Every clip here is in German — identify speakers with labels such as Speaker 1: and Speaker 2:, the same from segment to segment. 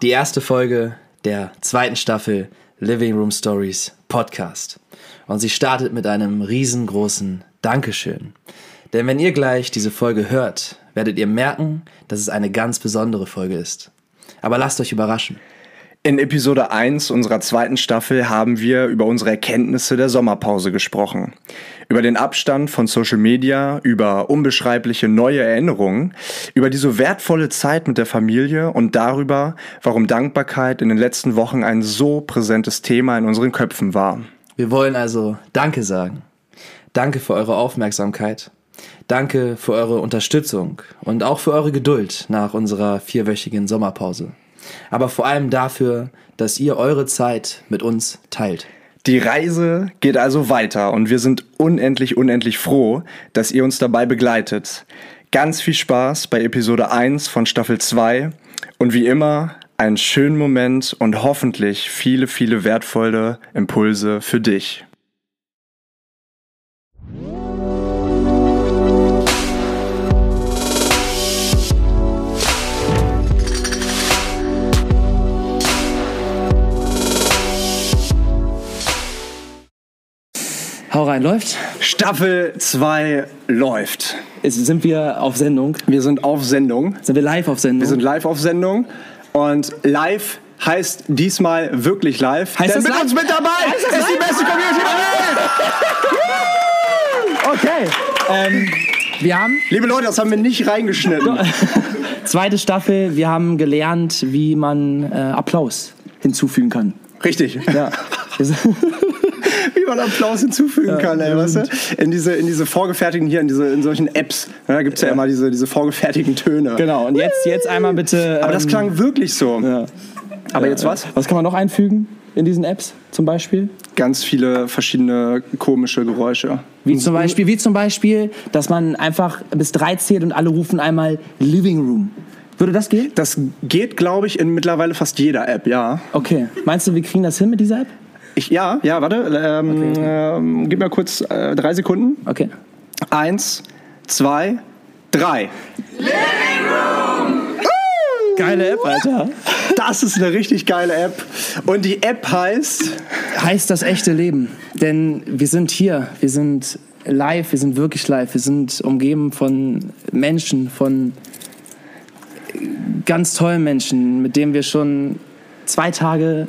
Speaker 1: Die erste Folge der zweiten Staffel Living Room Stories Podcast. Und sie startet mit einem riesengroßen Dankeschön. Denn wenn ihr gleich diese Folge hört, werdet ihr merken, dass es eine ganz besondere Folge ist. Aber lasst euch überraschen.
Speaker 2: In Episode 1 unserer zweiten Staffel haben wir über unsere Erkenntnisse der Sommerpause gesprochen. Über den Abstand von Social Media, über unbeschreibliche neue Erinnerungen, über die so wertvolle Zeit mit der Familie und darüber, warum Dankbarkeit in den letzten Wochen ein so präsentes Thema in unseren Köpfen war.
Speaker 1: Wir wollen also Danke sagen. Danke für eure Aufmerksamkeit. Danke für eure Unterstützung und auch für eure Geduld nach unserer vierwöchigen Sommerpause aber vor allem dafür, dass ihr eure Zeit mit uns teilt.
Speaker 2: Die Reise geht also weiter und wir sind unendlich, unendlich froh, dass ihr uns dabei begleitet. Ganz viel Spaß bei Episode 1 von Staffel 2 und wie immer einen schönen Moment und hoffentlich viele, viele wertvolle Impulse für dich.
Speaker 1: Hau rein, läuft?
Speaker 2: Staffel 2 läuft.
Speaker 1: Jetzt sind wir auf Sendung.
Speaker 2: Wir sind auf Sendung.
Speaker 1: Sind wir live auf Sendung?
Speaker 2: Wir sind live auf Sendung. Und live heißt diesmal wirklich live.
Speaker 1: Heißt
Speaker 2: Denn
Speaker 1: das
Speaker 2: mit
Speaker 1: live?
Speaker 2: uns mit dabei
Speaker 1: Heißt das
Speaker 2: ist die
Speaker 1: live?
Speaker 2: beste Community der Welt.
Speaker 1: Okay. Ähm, wir haben
Speaker 2: Liebe Leute, das haben wir nicht reingeschnitten.
Speaker 1: zweite Staffel. Wir haben gelernt, wie man äh, Applaus hinzufügen kann.
Speaker 2: Richtig.
Speaker 1: Ja.
Speaker 2: Wie man Applaus hinzufügen kann, ey, weißt du? In diese, in diese vorgefertigten hier, in, diese, in solchen Apps, ja, da gibt es ja, immer diese, diese vorgefertigten Töne.
Speaker 1: genau. Und jetzt, jetzt einmal bitte.
Speaker 2: Aber das
Speaker 1: ähm,
Speaker 2: klang wirklich so.
Speaker 1: Ja.
Speaker 2: Aber jetzt was?
Speaker 1: Was kann man noch einfügen in diesen Apps zum Beispiel?
Speaker 2: Ganz viele verschiedene komische Geräusche.
Speaker 1: Wie zum Beispiel, wie zum Beispiel, dass man einfach bis drei zählt und alle rufen einmal Living Room. Würde das gehen?
Speaker 2: Das geht, glaube ich, in mittlerweile fast jeder App, ja.
Speaker 1: Okay. Meinst du, wir kriegen das hin mit dieser App?
Speaker 2: Ich, ja, ja, warte. Ähm, ähm, gib mir kurz äh, drei Sekunden.
Speaker 1: Okay.
Speaker 2: Eins, zwei, drei.
Speaker 1: Geile App, Alter.
Speaker 2: Das ist eine richtig geile App. Und die App heißt.
Speaker 1: Heißt das echte Leben. Denn wir sind hier, wir sind live, wir sind wirklich live. Wir sind umgeben von Menschen, von ganz tollen Menschen, mit denen wir schon zwei Tage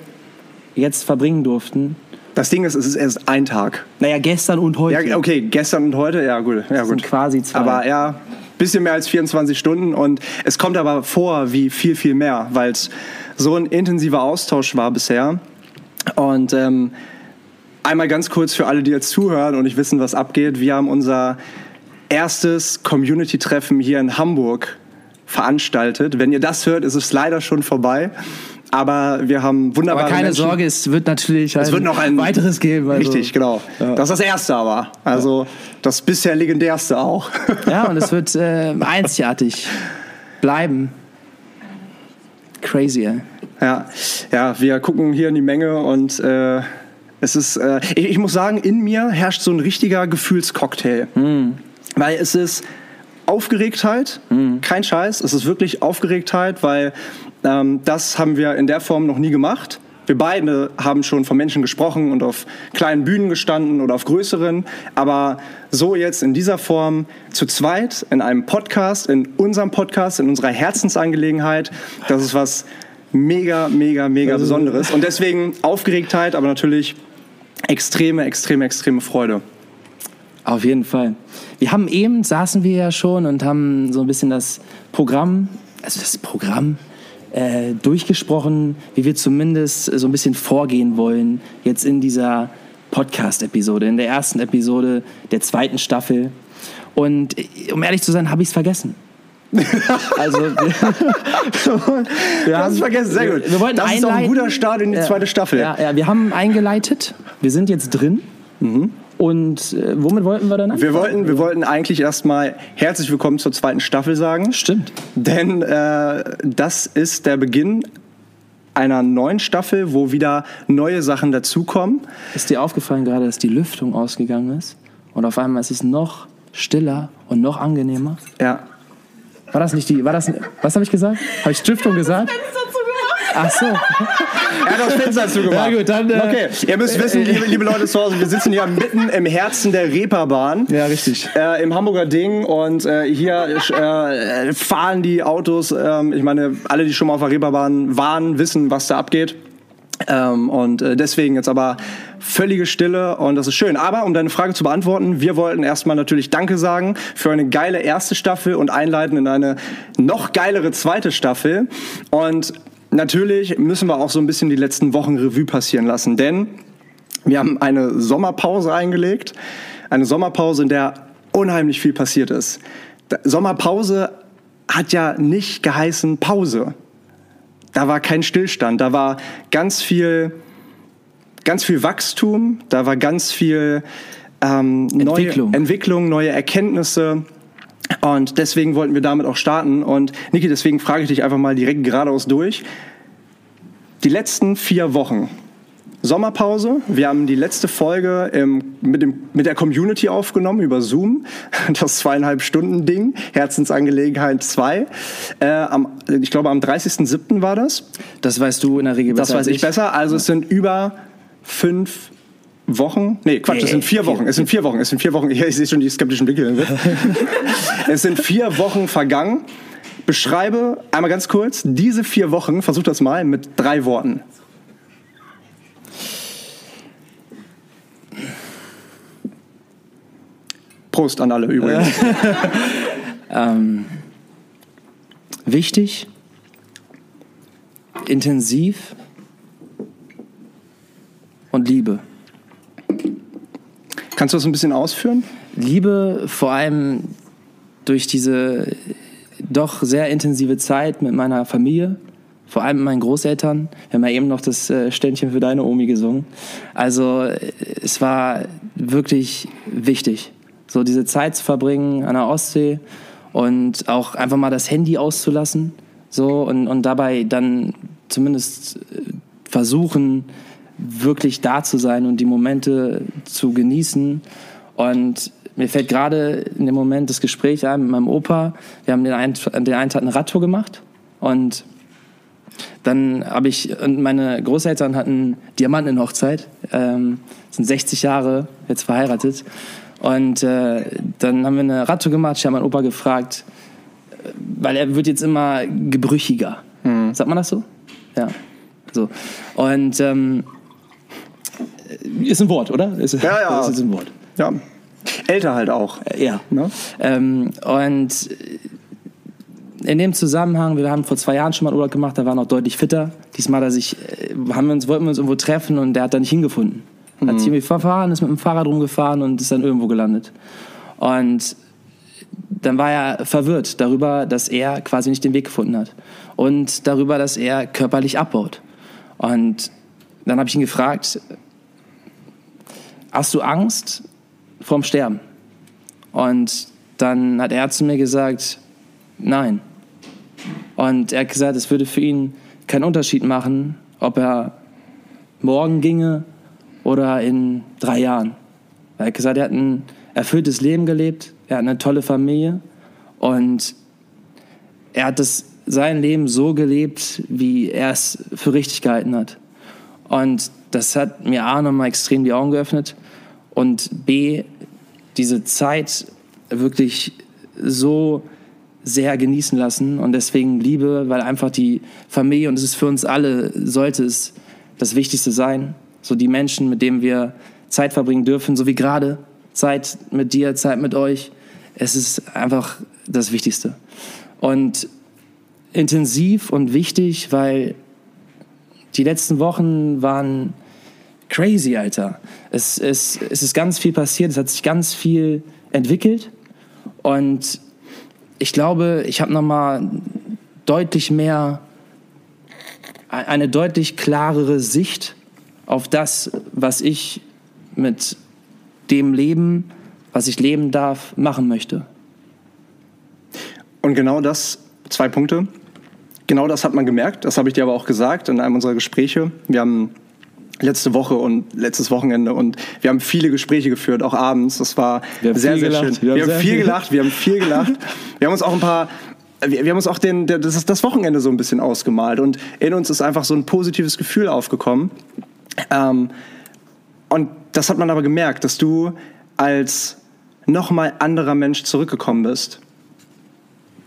Speaker 1: jetzt verbringen durften.
Speaker 2: Das Ding ist, es ist erst ein Tag.
Speaker 1: Naja, gestern und heute.
Speaker 2: Ja, okay, gestern und heute, ja gut. Ja,
Speaker 1: sind
Speaker 2: gut.
Speaker 1: quasi zwei.
Speaker 2: Aber ja, bisschen mehr als 24 Stunden und es kommt aber vor wie viel, viel mehr, weil es so ein intensiver Austausch war bisher. Und ähm, einmal ganz kurz für alle, die jetzt zuhören und nicht wissen, was abgeht. Wir haben unser erstes Community-Treffen hier in Hamburg veranstaltet. Wenn ihr das hört, ist es leider schon vorbei. Aber wir haben wunderbare
Speaker 1: Aber keine
Speaker 2: Menschen.
Speaker 1: Sorge, es wird natürlich
Speaker 2: Es wird noch ein
Speaker 1: weiteres geben. Also.
Speaker 2: Richtig, genau. Das ist das erste aber. Also das bisher legendärste auch.
Speaker 1: Ja, und es wird äh, einzigartig bleiben. Crazy, ey.
Speaker 2: Ja, ja, wir gucken hier in die Menge und äh, es ist, äh, ich, ich muss sagen, in mir herrscht so ein richtiger Gefühlscocktail. Weil es ist Aufgeregtheit, kein Scheiß, es ist wirklich Aufgeregtheit, weil ähm, das haben wir in der Form noch nie gemacht. Wir beide haben schon von Menschen gesprochen und auf kleinen Bühnen gestanden oder auf größeren, aber so jetzt in dieser Form zu zweit in einem Podcast, in unserem Podcast, in unserer Herzensangelegenheit, das ist was mega, mega, mega Besonderes. Und deswegen Aufgeregtheit, aber natürlich extreme, extreme, extreme Freude.
Speaker 1: Auf jeden Fall. Wir haben eben, saßen wir ja schon und haben so ein bisschen das Programm, also das Programm, äh, durchgesprochen, wie wir zumindest so ein bisschen vorgehen wollen, jetzt in dieser Podcast-Episode, in der ersten Episode der zweiten Staffel. Und äh, um ehrlich zu sein, habe ich es vergessen. Also, wir, wir
Speaker 2: hast es vergessen, sehr gut.
Speaker 1: Wir, wir wollten
Speaker 2: Das ist doch ein guter Start in die zweite Staffel.
Speaker 1: Ja, ja, wir haben eingeleitet. Wir sind jetzt drin. Und äh, womit wollten wir dann.
Speaker 2: Wir wollten, wir wollten eigentlich erstmal herzlich willkommen zur zweiten Staffel sagen.
Speaker 1: Stimmt.
Speaker 2: Denn äh, das ist der Beginn einer neuen Staffel, wo wieder neue Sachen dazukommen.
Speaker 1: Ist dir aufgefallen gerade, dass die Lüftung ausgegangen ist? Und auf einmal ist es noch stiller und noch angenehmer?
Speaker 2: Ja.
Speaker 1: War das nicht die. War das, was habe ich gesagt? Habe ich Stiftung gesagt? Ach so.
Speaker 2: Er hat das Fenster zugemacht.
Speaker 1: Ja, gut, dann, äh,
Speaker 2: okay, ihr müsst wissen, liebe, liebe Leute zu Hause, wir sitzen hier mitten im Herzen der Reeperbahn.
Speaker 1: Ja, richtig.
Speaker 2: Äh, Im Hamburger Ding und äh, hier äh, fahren die Autos. ähm, ich meine, alle, die schon mal auf der Reeperbahn waren, wissen, was da abgeht. Ähm, und äh, deswegen jetzt aber völlige Stille und das ist schön. Aber um deine Frage zu beantworten, wir wollten erstmal natürlich Danke sagen für eine geile erste Staffel und einleiten in eine noch geilere zweite Staffel. Und natürlich müssen wir auch so ein bisschen die letzten Wochen Revue passieren lassen, denn wir haben eine Sommerpause eingelegt. Eine Sommerpause, in der unheimlich viel passiert ist. Sommerpause hat ja nicht geheißen Pause. Da war kein Stillstand, da war ganz viel, ganz viel Wachstum, da war ganz viel ähm,
Speaker 1: Entwicklung.
Speaker 2: Neue Entwicklung, neue Erkenntnisse. Und deswegen wollten wir damit auch starten. Und Niki, deswegen frage ich dich einfach mal direkt geradeaus durch. Die letzten vier Wochen, Sommerpause. Wir haben die letzte Folge im, mit, dem, mit der Community aufgenommen über Zoom. Das zweieinhalb Stunden Ding. Herzensangelegenheit 2. Äh, am, ich glaube, am 30.07. war das.
Speaker 1: Das weißt du in der Regel
Speaker 2: Das
Speaker 1: besser
Speaker 2: weiß
Speaker 1: als
Speaker 2: ich besser. Also es sind über fünf Wochen. Nee, Quatsch, es sind vier Wochen. Es sind vier Wochen. Es sind vier Wochen. Ja, ich sehe schon die skeptischen Blicke. es sind vier Wochen vergangen. Beschreibe einmal ganz kurz diese vier Wochen, versuch das mal mit drei Worten. Prost an alle übrigens.
Speaker 1: Ähm, wichtig, intensiv und Liebe.
Speaker 2: Kannst du das ein bisschen ausführen?
Speaker 1: Liebe vor allem durch diese doch sehr intensive Zeit mit meiner Familie, vor allem mit meinen Großeltern. Wir haben ja eben noch das äh, Ständchen für deine Omi gesungen. Also äh, es war wirklich wichtig, so diese Zeit zu verbringen an der Ostsee und auch einfach mal das Handy auszulassen. So und, und dabei dann zumindest äh, versuchen, wirklich da zu sein und die Momente zu genießen. Und mir fällt gerade in dem Moment das Gespräch ein mit meinem Opa. Wir haben den einen, den einen Tag eine Radtour gemacht und dann habe ich, und meine Großeltern hatten Diamantenhochzeit, ähm, sind 60 Jahre jetzt verheiratet. Und äh, dann haben wir eine Radtour gemacht. Ich habe meinen Opa gefragt, äh, weil er wird jetzt immer gebrüchiger. Sagt man das so? Ja. So. Und ähm, ist ein Wort, oder? Ist,
Speaker 2: Ja, ja.
Speaker 1: Ist ein Wort.
Speaker 2: Ja. Älter halt auch.
Speaker 1: Ja.
Speaker 2: Ne?
Speaker 1: Ähm, und in dem Zusammenhang, wir haben vor zwei Jahren schon mal Urlaub gemacht, da war er noch deutlich fitter. Diesmal hat sich, äh, haben wir uns, wollten wir uns irgendwo treffen und der hat da nicht hingefunden. Hat sich irgendwie verfahren, ist mit dem Fahrrad rumgefahren und ist dann irgendwo gelandet. Und dann war er verwirrt darüber, dass er quasi nicht den Weg gefunden hat. Und darüber, dass er körperlich abbaut. Und dann habe ich ihn gefragt, hast du Angst vorm Sterben? Und dann hat er zu mir gesagt, nein. Und er hat gesagt, es würde für ihn keinen Unterschied machen, ob er morgen ginge oder in drei Jahren. Er hat gesagt, er hat ein erfülltes Leben gelebt, er hat eine tolle Familie und er hat das, sein Leben so gelebt, wie er es für richtig gehalten hat. Und das hat mir A nochmal extrem die Augen geöffnet und B diese Zeit wirklich so sehr genießen lassen und deswegen Liebe, weil einfach die Familie und es ist für uns alle, sollte es das Wichtigste sein. So die Menschen, mit denen wir Zeit verbringen dürfen, so wie gerade Zeit mit dir, Zeit mit euch. Es ist einfach das Wichtigste. Und intensiv und wichtig, weil die letzten Wochen waren crazy, Alter. Es, es, es ist ganz viel passiert, es hat sich ganz viel entwickelt und ich glaube, ich habe nochmal deutlich mehr, eine deutlich klarere Sicht auf das, was ich mit dem Leben, was ich leben darf, machen möchte.
Speaker 2: Und genau das, zwei Punkte. Genau das hat man gemerkt, das habe ich dir aber auch gesagt in einem unserer Gespräche. Wir haben letzte Woche und letztes Wochenende und wir haben viele Gespräche geführt, auch abends. Das war
Speaker 1: Wir haben
Speaker 2: sehr, sehr
Speaker 1: gelacht.
Speaker 2: schön. Wir, haben
Speaker 1: sehr
Speaker 2: viel gelacht, wir haben viel gelacht. Wir haben uns auch ein paar wir, wir haben uns auch den, das, das Wochenende so ein bisschen ausgemalt und in uns ist einfach so ein positives Gefühl aufgekommen. Ähm, und das hat man aber gemerkt, dass du als nochmal anderer Mensch zurückgekommen bist.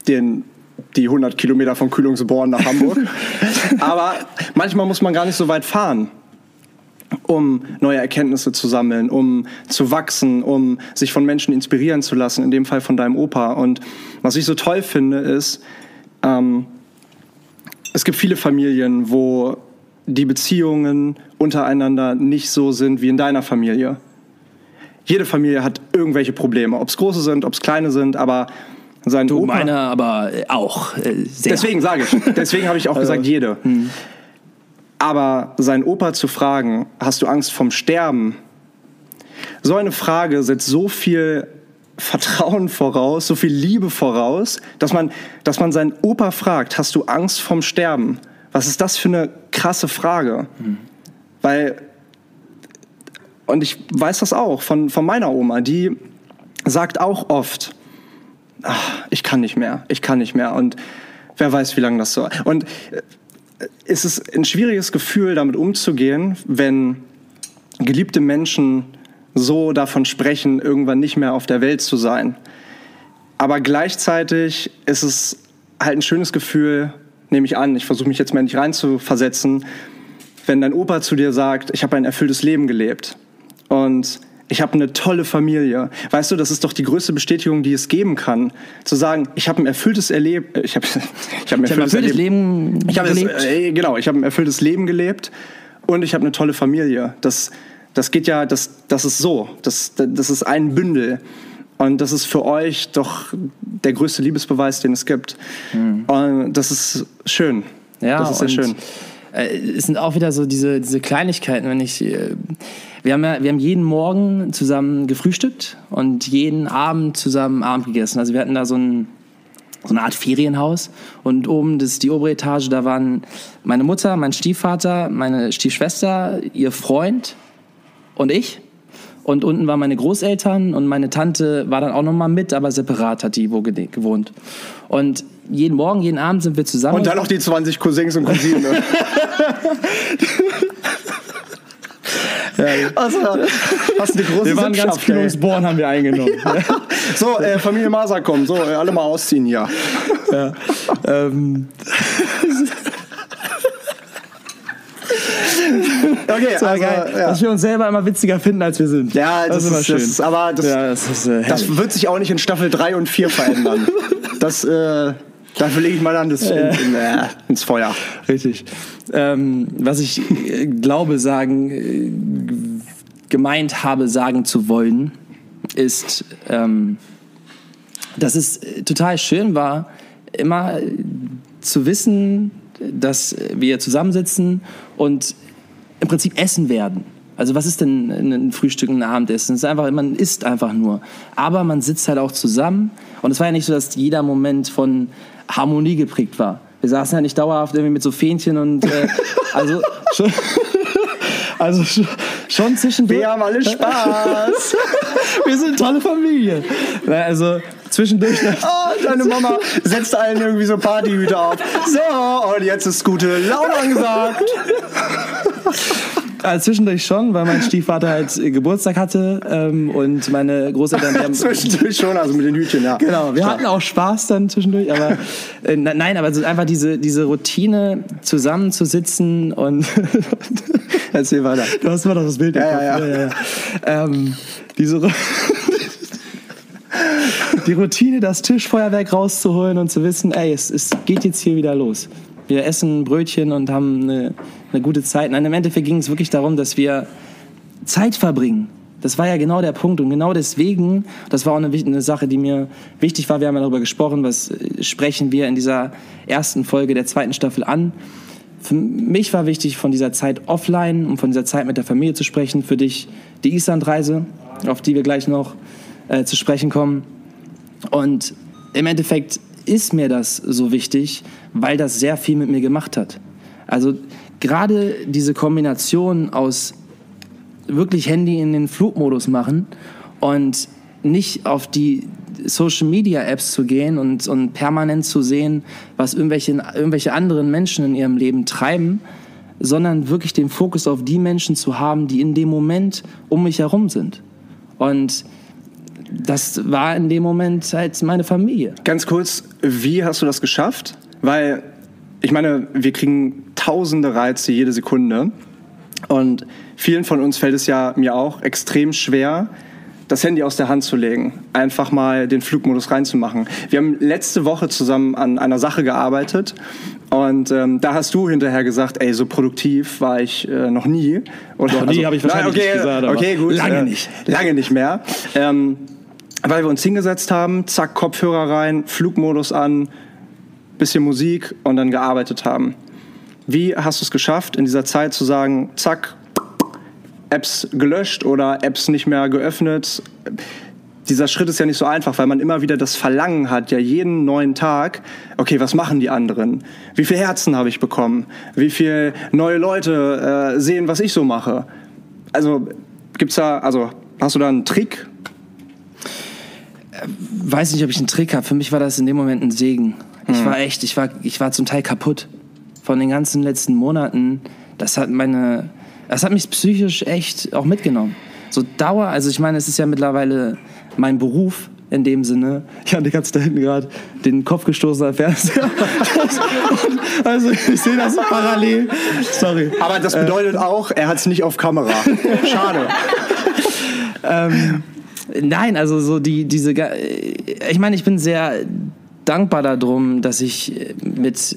Speaker 2: Den, die 100 Kilometer von Kühlungsborn nach Hamburg. aber manchmal muss man gar nicht so weit fahren um neue Erkenntnisse zu sammeln, um zu wachsen, um sich von Menschen inspirieren zu lassen, in dem Fall von deinem Opa. Und was ich so toll finde, ist, ähm, es gibt viele Familien, wo die Beziehungen untereinander nicht so sind wie in deiner Familie. Jede Familie hat irgendwelche Probleme, ob es große sind, ob es kleine sind, aber sein
Speaker 1: du,
Speaker 2: Opa...
Speaker 1: Meine aber auch äh, sehr.
Speaker 2: Deswegen sage ich, deswegen habe ich auch also, gesagt jede. Hm. Aber sein Opa zu fragen, hast du Angst vom Sterben? So eine Frage setzt so viel Vertrauen voraus, so viel Liebe voraus, dass man, dass man seinen Opa fragt, hast du Angst vom Sterben? Was ist das für eine krasse Frage? Mhm. Weil, und ich weiß das auch von, von meiner Oma, die sagt auch oft, ach, ich kann nicht mehr, ich kann nicht mehr. Und wer weiß, wie lange das so. Und ist es ein schwieriges Gefühl, damit umzugehen, wenn geliebte Menschen so davon sprechen, irgendwann nicht mehr auf der Welt zu sein. Aber gleichzeitig ist es halt ein schönes Gefühl, nehme ich an, ich versuche mich jetzt mal nicht reinzuversetzen, wenn dein Opa zu dir sagt, ich habe ein erfülltes Leben gelebt. Und ich habe eine tolle Familie. Weißt du, das ist doch die größte Bestätigung, die es geben kann, zu sagen, ich habe ein erfülltes Erleben, äh, ich habe ich hab ein erfülltes, erfülltes Leben ich hab gelebt. Äh, genau, ich habe ein erfülltes Leben gelebt und ich habe eine tolle Familie. Das das geht ja, das das ist so, das das ist ein Bündel. Und das ist für euch doch der größte Liebesbeweis, den es gibt. Mhm. Und das ist schön.
Speaker 1: Ja, das ist sehr schön. Äh, es sind auch wieder so diese, diese Kleinigkeiten, wenn ich. Äh, wir haben, ja, wir haben jeden Morgen zusammen gefrühstückt und jeden Abend zusammen Abend gegessen. Also wir hatten da so ein, so eine Art Ferienhaus und oben das ist die obere Etage, da waren meine Mutter, mein Stiefvater, meine Stiefschwester, ihr Freund und ich. Und unten waren meine Großeltern und meine Tante war dann auch noch mal mit, aber separat hat die wo gewohnt. Und jeden Morgen, jeden Abend sind wir zusammen.
Speaker 2: Und dann noch die 20 Cousins und Cousinen.
Speaker 1: Ja, also, hast eine große Wir waren ganz Kühlungsborn, haben wir eingenommen.
Speaker 2: so, äh, Familie Maser kommen. So, äh, alle mal ausziehen hier. Ja. Ähm.
Speaker 1: Okay, so, also, geil, ja. dass wir uns selber immer witziger finden, als wir sind.
Speaker 2: Ja, das, das ist immer schön. Das aber das, ja, das, ist, äh, das, wird sich auch nicht in Staffel 3 und 4 verändern. Das, äh, dafür lege ich mal an das in, in, äh, ins Feuer.
Speaker 1: Richtig. Ähm, was ich äh, glaube, sagen, äh, gemeint habe, sagen zu wollen, ist, ähm, dass es total schön war, immer zu wissen, dass wir zusammensitzen und im Prinzip essen werden. Also was ist denn ein Frühstück, ein Abendessen? Es ist einfach, man isst einfach nur. Aber man sitzt halt auch zusammen. Und es war ja nicht so, dass jeder Moment von Harmonie geprägt war. Wir saßen ja nicht dauerhaft irgendwie mit so Fähnchen und äh, also schon, also schon, schon zwischendurch.
Speaker 2: Wir haben alle Spaß.
Speaker 1: Wir sind eine tolle Familie. Also zwischendurch.
Speaker 2: Oh, deine Mama setzt allen irgendwie so Partyhüter auf. So, und jetzt ist gute Laune angesagt.
Speaker 1: Also zwischendurch schon, weil mein Stiefvater halt Geburtstag hatte ähm, und meine Großeltern.
Speaker 2: Haben, zwischendurch schon, also mit den Hütchen, ja.
Speaker 1: Genau, wir Klar. hatten auch Spaß dann zwischendurch, aber äh, nein, aber so einfach diese, diese Routine, zusammenzusitzen und.
Speaker 2: Erzähl weiter.
Speaker 1: Du hast mal doch das Bild
Speaker 2: ja, ja, ja. ja, ja.
Speaker 1: Ähm, diese. die Routine, das Tischfeuerwerk rauszuholen und zu wissen, ey, es, es geht jetzt hier wieder los. Wir essen Brötchen und haben eine, eine gute Zeit. Nein, im Endeffekt ging es wirklich darum, dass wir Zeit verbringen. Das war ja genau der Punkt. Und genau deswegen, das war auch eine, eine, Sache, die mir wichtig war, wir haben ja darüber gesprochen, was äh, sprechen wir in dieser ersten Folge der zweiten Staffel an. Für mich war wichtig, von dieser Zeit offline und von dieser Zeit mit der Familie zu sprechen. Für dich die Islandreise, auf die wir gleich noch äh, zu sprechen kommen. Und im Endeffekt ist mir das so wichtig, weil das sehr viel mit mir gemacht hat. Also gerade diese Kombination aus wirklich Handy in den Flugmodus machen und nicht auf die Social Media Apps zu gehen und, und permanent zu sehen, was irgendwelche, irgendwelche anderen Menschen in ihrem Leben treiben, sondern wirklich den Fokus auf die Menschen zu haben, die in dem Moment um mich herum sind. Und das war in dem Moment halt meine Familie.
Speaker 2: Ganz kurz, wie hast du das geschafft? Weil, ich meine, wir kriegen tausende Reize jede Sekunde. Und vielen von uns fällt es ja mir auch extrem schwer, das Handy aus der Hand zu legen, einfach mal den Flugmodus reinzumachen. Wir haben letzte Woche zusammen an einer Sache gearbeitet und ähm, da hast du hinterher gesagt, ey, so produktiv war ich äh, noch nie.
Speaker 1: Oder noch nie
Speaker 2: also,
Speaker 1: habe ich wahrscheinlich
Speaker 2: nein, okay,
Speaker 1: nicht gesagt.
Speaker 2: okay, gut.
Speaker 1: Lange
Speaker 2: äh,
Speaker 1: nicht.
Speaker 2: Lange nicht mehr. Ähm, weil wir uns hingesetzt haben, zack, Kopfhörer rein, Flugmodus an, bisschen Musik und dann gearbeitet haben. Wie hast du es geschafft, in dieser Zeit zu sagen, zack, Apps gelöscht oder Apps nicht mehr geöffnet? Dieser Schritt ist ja nicht so einfach, weil man immer wieder das Verlangen hat, ja jeden neuen Tag, okay, was machen die anderen? Wie viele Herzen habe ich bekommen? Wie viele neue Leute äh, sehen, was ich so mache? Also gibt's da, also hast du da einen Trick?
Speaker 1: Weiß nicht, ob ich einen Trick habe. Für mich war das in dem Moment ein Segen. Ich war echt, ich war, ich war zum Teil kaputt von den ganzen letzten Monaten. Das hat meine, das hat mich psychisch echt auch mitgenommen. So Dauer, also ich meine, es ist ja mittlerweile mein Beruf in dem Sinne. Ich hatte ganz da hinten gerade den Kopf gestoßen am Fernseher. also ich sehe das parallel. Sorry.
Speaker 2: Aber das bedeutet auch, er hat es nicht auf Kamera. Schade.
Speaker 1: ähm, nein, also so die, diese, ich meine, ich bin sehr dankbar darum, dass ich mit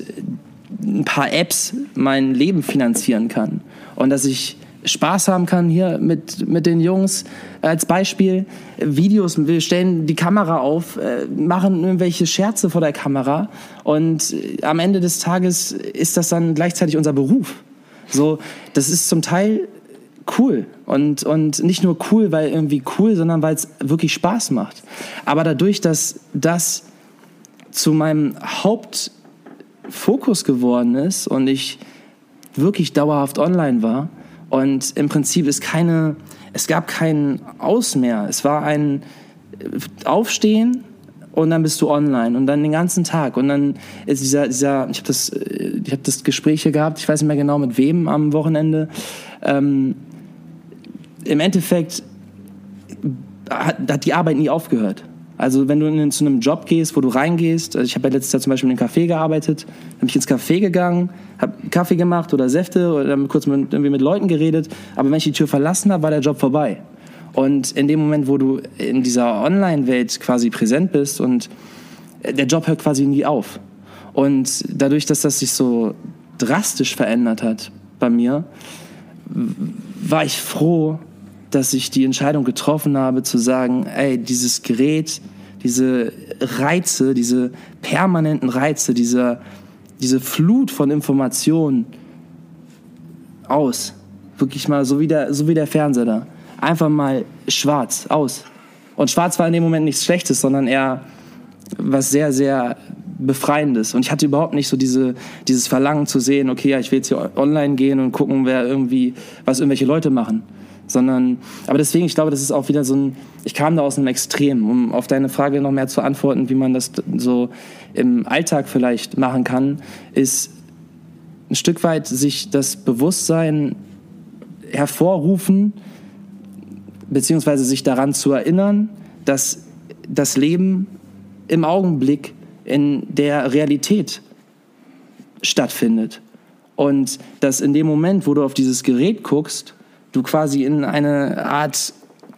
Speaker 1: ein paar Apps mein Leben finanzieren kann und dass ich Spaß haben kann hier mit, mit den Jungs. Als Beispiel Videos, wir stellen die Kamera auf, äh, machen irgendwelche Scherze vor der Kamera und äh, am Ende des Tages ist das dann gleichzeitig unser Beruf. So, das ist zum Teil cool und, und nicht nur cool, weil irgendwie cool, sondern weil es wirklich Spaß macht. Aber dadurch, dass das zu meinem Hauptfokus geworden ist und ich wirklich dauerhaft online war und im Prinzip ist keine, es gab kein Aus mehr. Es war ein äh, Aufstehen und dann bist du online und dann den ganzen Tag und dann ist dieser, dieser ich habe das, äh, habe das Gespräch hier gehabt, ich weiß nicht mehr genau mit wem am Wochenende. Ähm, Im Endeffekt hat, hat die Arbeit nie aufgehört. Also wenn du in, zu einem Job gehst, wo du reingehst, also ich habe ja letztes Jahr zum Beispiel in einem Café gearbeitet, bin ich ins Café gegangen, habe Kaffee gemacht oder Säfte oder kurz mit, irgendwie mit Leuten geredet, aber wenn ich die Tür verlassen habe, war der Job vorbei. Und in dem Moment, wo du in dieser Online-Welt quasi präsent bist und der Job hört quasi nie auf. Und dadurch, dass das sich so drastisch verändert hat bei mir, war ich froh, dass ich die Entscheidung getroffen habe, zu sagen, ey, dieses Gerät, diese Reize, diese permanenten Reize, diese, diese Flut von Informationen aus. Wirklich mal so wie, der, so wie der Fernseher da. Einfach mal schwarz, aus. Und schwarz war in dem Moment nichts Schlechtes, sondern eher was sehr, sehr Befreiendes. Und ich hatte überhaupt nicht so diese, dieses Verlangen zu sehen, okay, ja, ich will jetzt hier online gehen und gucken, wer irgendwie, was irgendwelche Leute machen. Sondern, aber deswegen, ich glaube, das ist auch wieder so ein, ich kam da aus einem Extrem, um auf deine Frage noch mehr zu antworten, wie man das so im Alltag vielleicht machen kann, ist ein Stück weit sich das Bewusstsein hervorrufen, beziehungsweise sich daran zu erinnern, dass das Leben im Augenblick in der Realität stattfindet. Und dass in dem Moment, wo du auf dieses Gerät guckst, du quasi in eine Art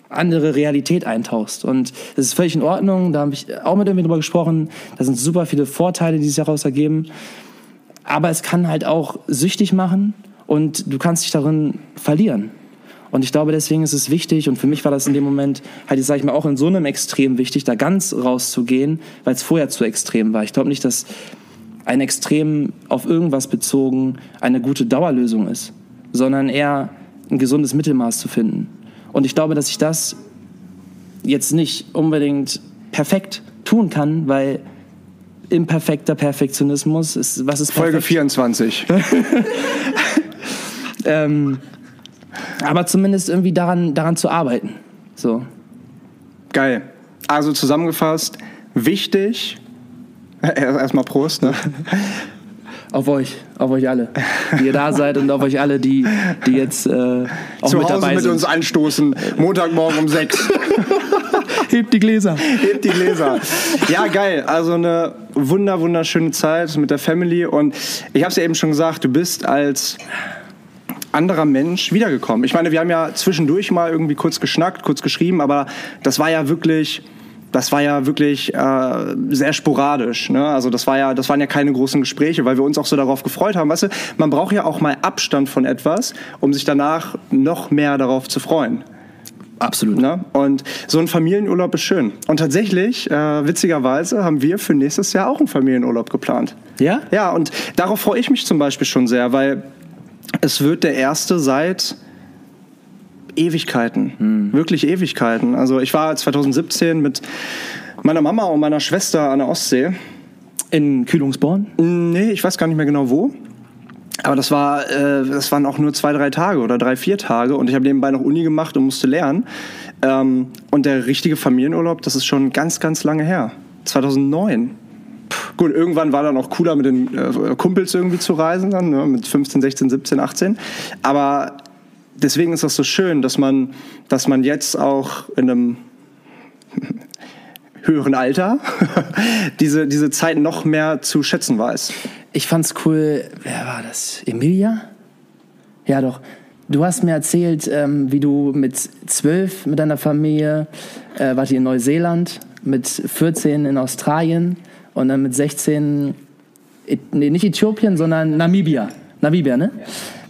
Speaker 1: andere Realität eintauchst. Und das ist völlig in Ordnung. Da habe ich auch mit irgendwie drüber gesprochen. Da sind super viele Vorteile, die sich daraus ergeben. Aber es kann halt auch süchtig machen und du kannst dich darin verlieren. Und ich glaube, deswegen ist es wichtig, und für mich war das in dem Moment halt, sage ich mal, auch in so einem Extrem wichtig, da ganz rauszugehen, weil es vorher zu extrem war. Ich glaube nicht, dass ein Extrem auf irgendwas bezogen eine gute Dauerlösung ist, sondern eher ein gesundes Mittelmaß zu finden. Und ich glaube, dass ich das jetzt nicht unbedingt perfekt tun kann, weil imperfekter Perfektionismus ist, was ist
Speaker 2: Folge
Speaker 1: perfekt?
Speaker 2: 24.
Speaker 1: Ähm, aber zumindest irgendwie daran, daran zu arbeiten. So.
Speaker 2: Geil. also zusammengefasst, wichtig, erstmal Prost, ne?
Speaker 1: Auf euch, auf euch alle, die ihr da seid und auf euch alle, die, die jetzt äh, auch
Speaker 2: Zu
Speaker 1: mit
Speaker 2: Hause
Speaker 1: dabei
Speaker 2: mit
Speaker 1: sind.
Speaker 2: uns anstoßen, Montagmorgen um sechs.
Speaker 1: Hebt die Gläser.
Speaker 2: Hebt die Gläser. Ja, geil. Also eine wunder, wunderschöne Zeit mit der Family. Und ich habe es ja eben schon gesagt, du bist als anderer Mensch wiedergekommen. Ich meine, wir haben ja zwischendurch mal irgendwie kurz geschnackt, kurz geschrieben, aber das war ja wirklich, das war ja wirklich äh, sehr sporadisch. Ne? Also das war ja, das waren ja keine großen Gespräche, weil wir uns auch so darauf gefreut haben. Weißt du, man braucht ja auch mal Abstand von etwas, um sich danach noch mehr darauf zu freuen.
Speaker 1: Absolut.
Speaker 2: Ne? Und so ein Familienurlaub ist schön. Und tatsächlich, äh, witzigerweise, haben wir für nächstes Jahr auch einen Familienurlaub geplant.
Speaker 1: Ja?
Speaker 2: Ja, und darauf freue ich mich zum Beispiel schon sehr, weil es wird der erste seit Ewigkeiten. Wirklich Ewigkeiten. Also ich war 2017 mit meiner Mama und meiner Schwester an der Ostsee.
Speaker 1: In Kühlungsborn?
Speaker 2: Nee, ich weiß gar nicht mehr genau wo. Aber das, war, äh, das waren auch nur zwei, drei Tage oder drei, vier Tage. Und ich habe nebenbei noch Uni gemacht und musste lernen. Ähm, und der richtige Familienurlaub, das ist schon ganz, ganz lange her. 2009. Puh, Gut, irgendwann war dann auch cooler mit den äh, Kumpels irgendwie zu reisen, dann, ne, mit 15, 16, 17, 18. Aber deswegen ist das so schön, dass man, dass man jetzt auch in einem höheren Alter diese, diese Zeit noch mehr zu schätzen weiß.
Speaker 1: Ich fand's cool, wer war das? Emilia? Ja, doch. Du hast mir erzählt, ähm, wie du mit zwölf mit deiner Familie, äh, wart ihr in Neuseeland, mit 14 in Australien und dann mit 16, Ä- nee, nicht Äthiopien, sondern Namibia. Namibia, ne?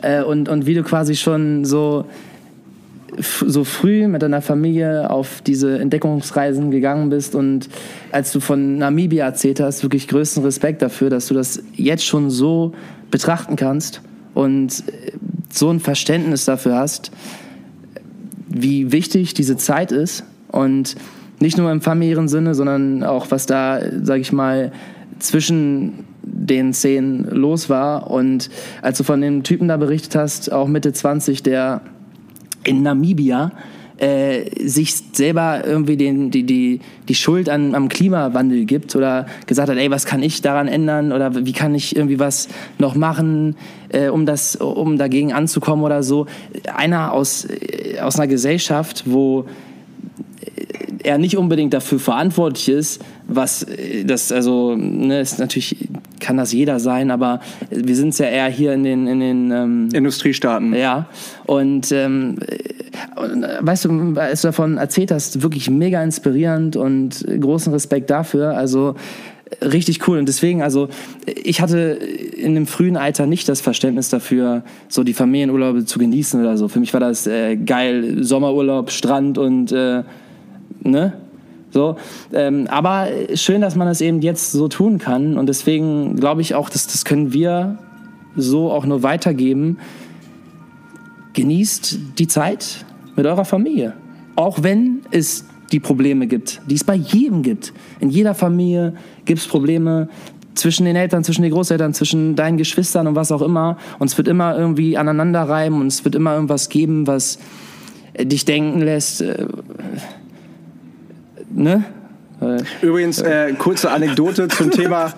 Speaker 1: Äh, und, und wie du quasi schon so, so früh mit deiner Familie auf diese Entdeckungsreisen gegangen bist und als du von Namibia erzählt hast, wirklich größten Respekt dafür, dass du das jetzt schon so betrachten kannst und äh, so ein Verständnis dafür hast, wie wichtig diese Zeit ist. Und nicht nur im familiären Sinne, sondern auch was da, sag ich mal, zwischen den Szenen los war. Und als du von dem Typen da berichtet hast, auch Mitte 20, der in Namibia äh, sich selber irgendwie den, die, die, die Schuld an, am Klimawandel gibt oder gesagt hat, ey, was kann ich daran ändern oder wie kann ich irgendwie was noch machen, äh, um, das, um dagegen anzukommen oder so. Einer aus, äh, aus einer Gesellschaft, wo er nicht unbedingt dafür verantwortlich ist, was äh, das, also, ne, ist natürlich kann das jeder sein, aber wir sind es ja eher hier in den, in den ähm,
Speaker 2: Industriestaaten.
Speaker 1: ja, und, ähm, äh, weißt du, als du davon erzählt hast, wirklich mega inspirierend und großen Respekt dafür. Also äh, richtig cool. Und deswegen, also ich hatte in dem frühen Alter nicht das Verständnis dafür, so die Familienurlaube zu genießen oder so. Für mich war das äh, geil, Sommerurlaub, Strand und äh, ne? So, ähm, aber schön, dass man das eben jetzt so tun kann. Und deswegen glaube ich auch, dass das können wir so auch nur weitergeben. Genießt die Zeit mit eurer Familie. Auch wenn es die Probleme gibt, die es bei jedem gibt. In jeder Familie gibt es Probleme zwischen den Eltern, zwischen den Großeltern, zwischen deinen Geschwistern und was auch immer. Und es wird immer irgendwie aneinander reiben und es wird immer irgendwas geben, was äh, dich denken lässt. Äh, ne?
Speaker 2: Übrigens, äh, kurze Anekdote zum Thema,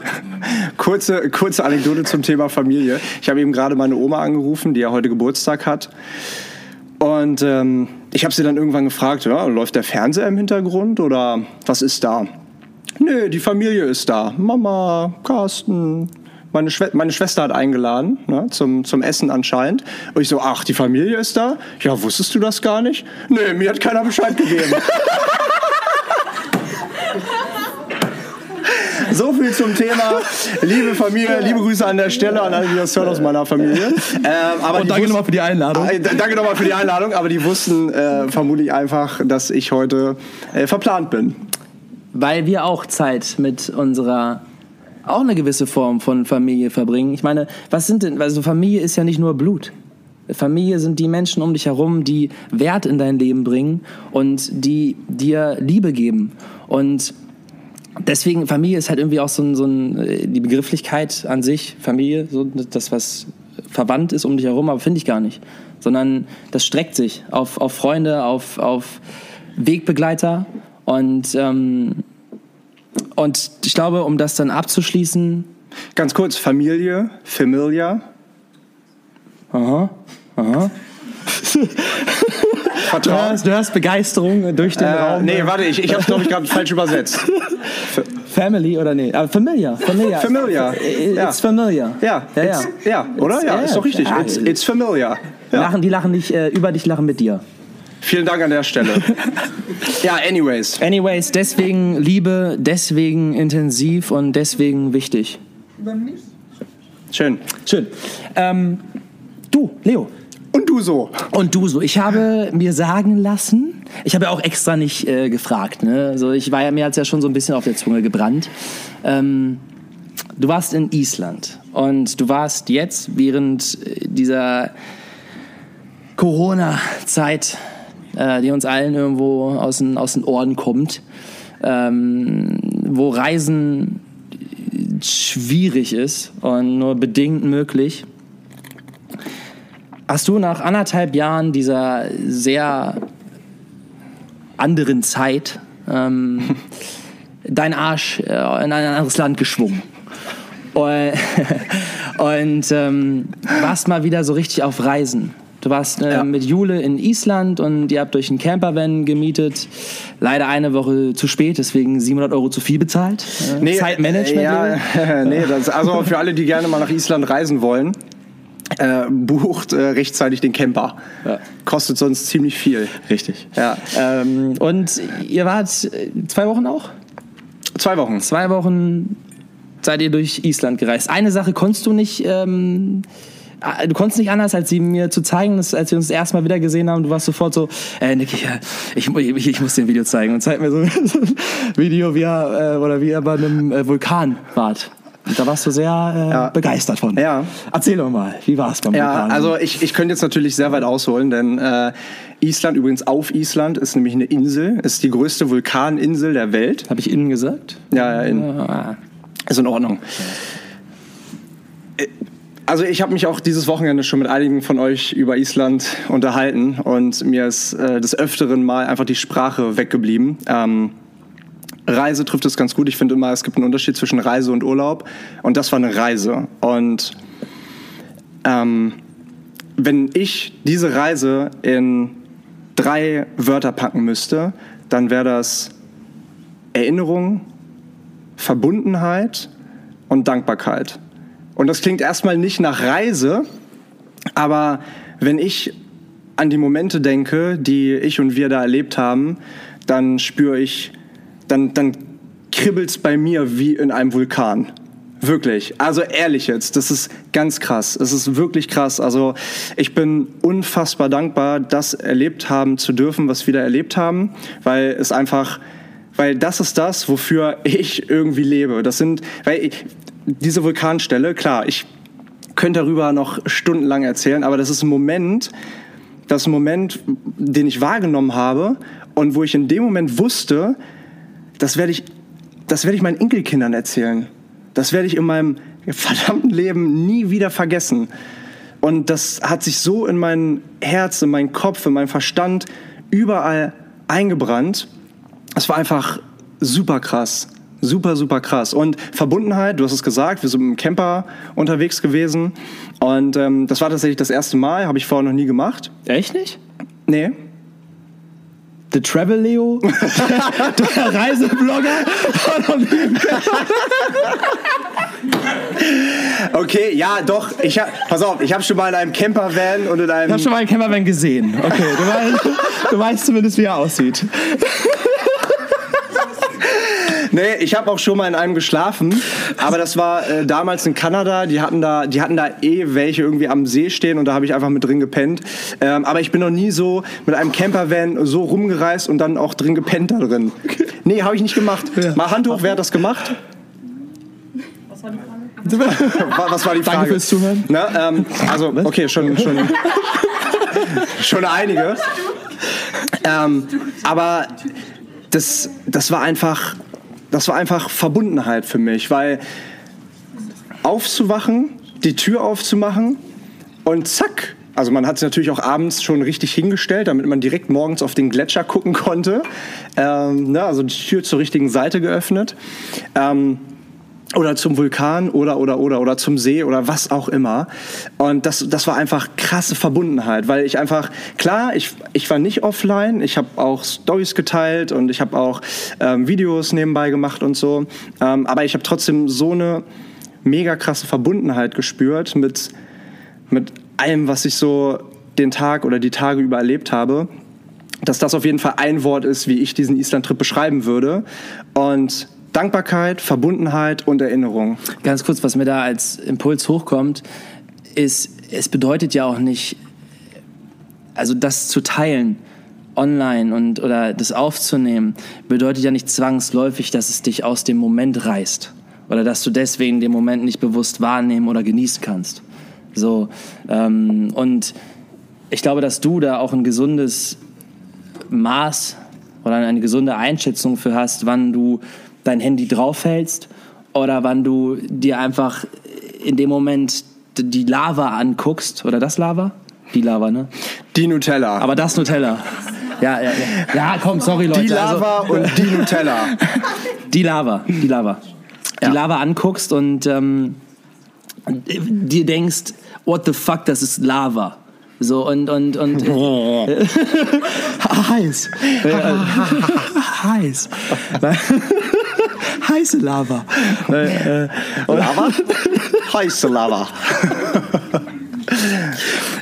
Speaker 2: kurze, kurze Anekdote zum Thema Familie. Ich habe eben gerade meine Oma angerufen, die ja heute Geburtstag hat. Und ähm, ich habe sie dann irgendwann gefragt, ja, läuft der Fernseher im Hintergrund oder was ist da? Nö, die Familie ist da. Mama, Carsten. Meine, Schwe meine Schwester hat eingeladen ne, zum, zum Essen anscheinend. Und ich so, ach, die Familie ist da? Ja, wusstest du das gar nicht? Nö, mir hat keiner Bescheid gegeben. So viel zum Thema liebe Familie, liebe Grüße an der Stelle an alle, die das hören aus meiner Familie. Ähm, aber die
Speaker 1: danke nochmal für die Einladung.
Speaker 2: Äh, danke nochmal für die Einladung, aber die wussten äh, vermutlich einfach, dass ich heute äh, verplant bin.
Speaker 1: weil wir auch Zeit mit unserer auch eine gewisse Form von Familie verbringen. Ich meine, was sind denn, also Familie ist ja nicht nur Blut. Familie sind die Menschen um dich herum, die Wert in dein Leben bringen und die dir Liebe geben. Und deswegen, Familie ist halt irgendwie auch so ein, so ein äh, die Begrifflichkeit an sich, Familie, so das, was verwandt ist um dich herum, aber finde ich gar nicht. Sondern das streckt sich auf, auf Freunde, auf, auf Wegbegleiter Und, ähm, und ich glaube, um das dann abzuschließen,
Speaker 2: Ganz kurz, Familie, Familia,
Speaker 1: aha, aha. Du
Speaker 2: Vertrauen.
Speaker 1: hörst, du hörst Begeisterung durch den
Speaker 2: Äh,
Speaker 1: Raum.
Speaker 2: nee, warte, ich, ich habe glaube ich gerade falsch übersetzt.
Speaker 1: Family oder nee? Aber Familiar. Familiar.
Speaker 2: Familiar, ja.
Speaker 1: It's familiar.
Speaker 2: Ja,
Speaker 1: ja, ja.
Speaker 2: it's, ja oder?
Speaker 1: It's-
Speaker 2: Ja, ist doch richtig.
Speaker 1: ja.
Speaker 2: It's, it's familiar.
Speaker 1: Die
Speaker 2: Ja.
Speaker 1: Lachen, die lachen nicht äh, über dich, lachen mit dir.
Speaker 2: Vielen Dank an der Stelle. ja, anyways.
Speaker 1: Anyways, deswegen Liebe, deswegen intensiv und deswegen wichtig.
Speaker 2: Schön.
Speaker 1: Schön. Ähm, du, Leo.
Speaker 2: Und du so.
Speaker 1: Und du so, ich habe mir sagen lassen, ich habe ja auch extra nicht äh, gefragt, ne? Also ich war ja, mir hat's ja schon so ein bisschen auf der Zunge gebrannt. Ähm, du warst in Island und du warst jetzt während äh, dieser Corona-Zeit, äh, die uns allen irgendwo aus den, aus den Ohren kommt, ähm, wo Reisen schwierig ist und nur bedingt möglich. Hast du nach anderthalb Jahren dieser sehr anderen Zeit ähm, deinen Arsch äh, in ein anderes Land geschwungen? Und, und ähm, warst mal wieder so richtig auf Reisen. Du warst äh,
Speaker 2: Ja.
Speaker 1: mit Jule in Island und ihr habt euch einen Campervan gemietet. Leider eine Woche zu spät, deswegen 700 Euro zu viel bezahlt. Äh, Zeitmanagement.
Speaker 2: Äh, ja, nee, das, also für alle, die gerne mal nach Island reisen wollen, äh, bucht äh, rechtzeitig den Camper.
Speaker 1: Ja.
Speaker 2: Kostet sonst ziemlich viel.
Speaker 1: Richtig.
Speaker 2: Ja.
Speaker 1: Ähm, und ihr wart äh, zwei Wochen auch?
Speaker 2: Zwei Wochen.
Speaker 1: Zwei Wochen seid ihr durch Island gereist. Eine Sache konntest du nicht, ähm, äh, du konntest nicht anders, als sie mir zu zeigen, dass, als wir uns das erste Mal wieder gesehen haben, du warst sofort so, äh, Nick, ich, äh, ich, ich, muss dir ein Video zeigen. Und zeig mir so, so ein Video, wie er, äh, oder wie ihr bei einem äh, Vulkan wart. Und da warst du sehr äh, begeistert von.
Speaker 2: Ja.
Speaker 1: Erzähl doch mal, wie war es beim
Speaker 2: Ja,
Speaker 1: Vulkan?
Speaker 2: also ich, ich könnte jetzt natürlich sehr weit ausholen, denn äh, Island, übrigens auf Island, ist nämlich eine Insel, ist die größte Vulkaninsel der Welt.
Speaker 1: Habe ich innen gesagt?
Speaker 2: Ja, ja, in,
Speaker 1: Ah.
Speaker 2: ist in Ordnung. Äh, Also ich habe mich auch dieses Wochenende schon mit einigen von euch über Island unterhalten und mir ist äh, des Öfteren mal einfach die Sprache weggeblieben. Ähm, Reise trifft es ganz gut. Ich finde immer, es gibt einen Unterschied zwischen Reise und Urlaub. Und das war eine Reise. Und ähm, wenn ich diese Reise in drei Wörter packen müsste, dann wäre das Erinnerung, Verbundenheit und Dankbarkeit. Und das klingt erstmal nicht nach Reise, aber wenn ich an die Momente denke, die ich und wir da erlebt haben, dann spüre ich, dann, dann es bei mir wie in einem Vulkan. Wirklich. Also ehrlich jetzt, das ist ganz krass. Es ist wirklich krass. Also ich bin unfassbar dankbar, das erlebt haben zu dürfen, was wir da erlebt haben, weil es einfach, weil das ist das, wofür ich irgendwie lebe. Das sind, weil ich, diese Vulkanstelle, klar, ich könnte darüber noch stundenlang erzählen, aber das ist ein Moment, das ist ein Moment, den ich wahrgenommen habe und wo ich in dem Moment wusste, das werde ich, das werde ich meinen Enkelkindern erzählen. Das werde ich in meinem verdammten Leben nie wieder vergessen. Und das hat sich so in mein Herz, in meinen Kopf, in meinen Verstand überall eingebrannt. Es war einfach super krass. Super, super krass. Und Verbundenheit, du hast es gesagt, wir sind mit dem Camper unterwegs gewesen. Und ähm, das war tatsächlich das erste Mal, habe ich vorher noch nie gemacht.
Speaker 1: Echt nicht?
Speaker 2: Nee.
Speaker 1: The Travel Leo, der Reiseblogger.
Speaker 2: Okay, ja, doch. Ich hab, pass auf, ich habe schon mal in einem Campervan und in
Speaker 1: Ich
Speaker 2: einem.
Speaker 1: habe schon mal einen Campervan gesehen. Okay, du weißt, du weißt zumindest, wie er aussieht.
Speaker 2: Nee, ich habe auch schon mal in einem geschlafen, aber das war äh, damals in Kanada. Die hatten da, die hatten da eh welche irgendwie am See stehen und da habe ich einfach mit drin gepennt. Ähm, aber ich bin noch nie so mit einem Campervan so rumgereist und dann auch drin gepennt da drin. Nee, habe ich nicht gemacht. Mal Hand hoch, wer hat das gemacht? Wa- Was war die Frage?
Speaker 1: Danke fürs Zuhören.
Speaker 2: Ne, ähm, also, okay, schon, schon, schon einige. Ähm, aber das, das war einfach, das war einfach Verbundenheit für mich, weil aufzuwachen, die Tür aufzumachen und zack, also man hat es natürlich auch abends schon richtig hingestellt, damit man direkt morgens auf den Gletscher gucken konnte. Ähm, ne, also die Tür zur richtigen Seite geöffnet. Ähm, oder zum Vulkan oder oder oder oder zum See oder was auch immer. Und das das war einfach krasse Verbundenheit weil ich einfach klar ich ich war nicht offline ich habe auch Stories geteilt und ich habe auch ähm, Videos nebenbei gemacht und so. Ähm, aber ich habe trotzdem so eine mega krasse Verbundenheit gespürt mit mit allem was ich so den Tag oder die Tage über erlebt habe dass das auf jeden Fall ein Wort ist wie ich diesen Island Trip beschreiben würde. Und Dankbarkeit, Verbundenheit und Erinnerung.
Speaker 1: Ganz kurz, was mir da als Impuls hochkommt, ist, es bedeutet ja auch nicht, also das zu teilen online und oder das aufzunehmen, bedeutet ja nicht zwangsläufig, dass es dich aus dem Moment reißt oder dass du deswegen den Moment nicht bewusst wahrnehmen oder genießen kannst. So ähm, und ich glaube, dass du da auch ein gesundes Maß oder eine gesunde Einschätzung für hast, wann du dein Handy draufhältst oder wann du dir einfach in dem Moment die Lava anguckst. Oder das Lava? Die Lava, ne?
Speaker 2: Die Nutella.
Speaker 1: Aber das Nutella. Ja, ja, ja. Ja, komm, sorry, Leute.
Speaker 2: Die Lava also, und die Nutella.
Speaker 1: Die Lava, die Lava. Die ja. Lava anguckst und ähm, dir denkst, what the fuck, das ist Lava. So und und und heiß. heiß heiße Lava. Äh, äh,
Speaker 2: Lava? heiße Lava.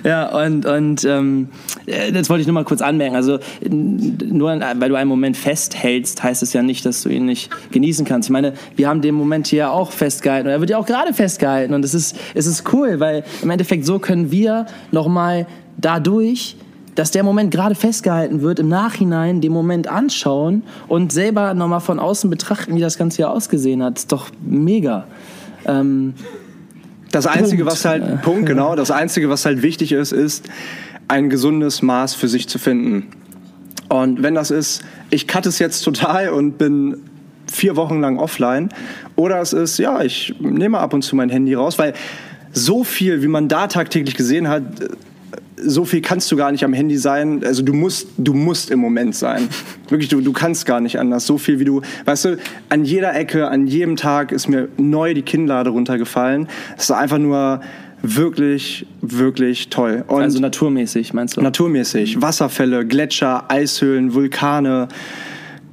Speaker 1: ja, und, und ähm, äh, das wollte ich nur mal kurz anmerken. Also, nur weil du einen Moment festhältst, heißt es ja nicht, dass du ihn nicht genießen kannst. Ich meine, wir haben den Moment hier auch festgehalten und er wird ja auch gerade festgehalten. Und es ist, es ist cool, weil im Endeffekt so können wir nochmal dadurch dass der Moment gerade festgehalten wird, im Nachhinein den Moment anschauen und selber nochmal von außen betrachten, wie das Ganze hier ausgesehen hat. ist doch mega. Ähm,
Speaker 2: das Einzige, Punkt. was halt, Punkt, genau, das Einzige, was halt wichtig ist, ist, ein gesundes Maß für sich zu finden. Und wenn das ist, ich cut es jetzt total und bin vier Wochen lang offline, oder es ist, ja, ich nehme ab und zu mein Handy raus, weil so viel, wie man da tagtäglich gesehen hat, so viel kannst du gar nicht am Handy sein. Also du musst, du musst im Moment sein. Wirklich, du, du kannst gar nicht anders. So viel wie du, weißt du, an jeder Ecke, an jedem Tag ist mir neu die Kinnlade runtergefallen. Es ist einfach nur wirklich, wirklich toll.
Speaker 1: Und also naturmäßig, meinst du?
Speaker 2: Naturmäßig. Wasserfälle, Gletscher, Eishöhlen, Vulkane,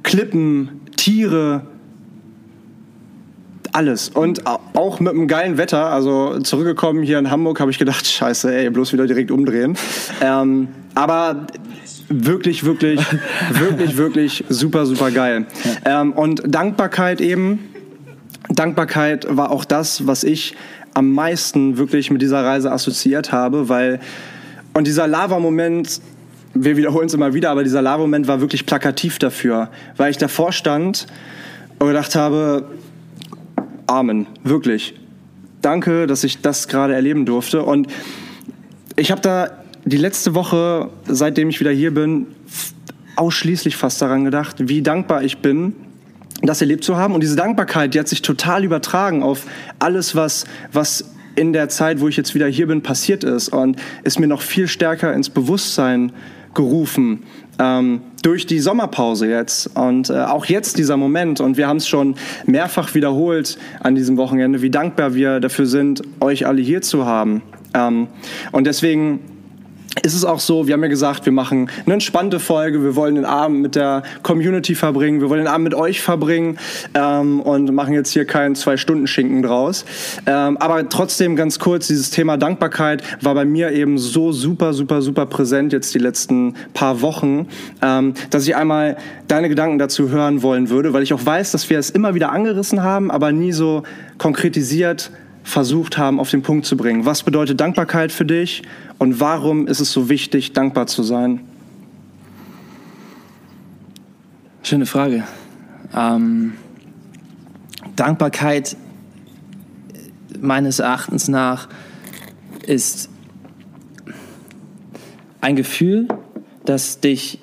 Speaker 2: Klippen, Tiere, alles. Und auch mit einem geilen Wetter. Also zurückgekommen hier in Hamburg habe ich gedacht, scheiße, ey, bloß wieder direkt umdrehen. Ähm, aber wirklich, wirklich, wirklich, wirklich super, super geil. Ähm, und Dankbarkeit eben. Dankbarkeit war auch das, was ich am meisten wirklich mit dieser Reise assoziiert habe, weil und dieser Lava-Moment, wir wiederholen es immer wieder, aber dieser Lava-Moment war wirklich plakativ dafür, weil ich davor stand und gedacht habe, Amen, wirklich. Danke, dass ich das gerade erleben durfte. Und ich habe da die letzte Woche, seitdem ich wieder hier bin, ausschließlich fast daran gedacht, wie dankbar ich bin, das erlebt zu haben. Und diese Dankbarkeit, die hat sich total übertragen auf alles, was, was in der Zeit, wo ich jetzt wieder hier bin, passiert ist. Und ist mir noch viel stärker ins Bewusstsein gerufen ähm, durch die Sommerpause jetzt und äh, auch jetzt dieser Moment und wir haben es schon mehrfach wiederholt an diesem Wochenende, wie dankbar wir dafür sind, euch alle hier zu haben. Ähm, und deswegen ist es auch so, wir haben ja gesagt, wir machen eine entspannte Folge, wir wollen den Abend mit der Community verbringen, wir wollen den Abend mit euch verbringen ähm, und machen jetzt hier keinen Zwei-Stunden-Schinken draus. Ähm, aber trotzdem ganz kurz, dieses Thema Dankbarkeit war bei mir eben so super, super, super präsent jetzt die letzten paar Wochen, ähm, dass ich einmal deine Gedanken dazu hören wollen würde, weil ich auch weiß, dass wir es immer wieder angerissen haben, aber nie so konkretisiert versucht haben, auf den Punkt zu bringen. Was bedeutet Dankbarkeit für dich und warum ist es so wichtig, dankbar zu sein?
Speaker 1: Schöne Frage. Ähm, Dankbarkeit meines Erachtens nach ist ein Gefühl, das dich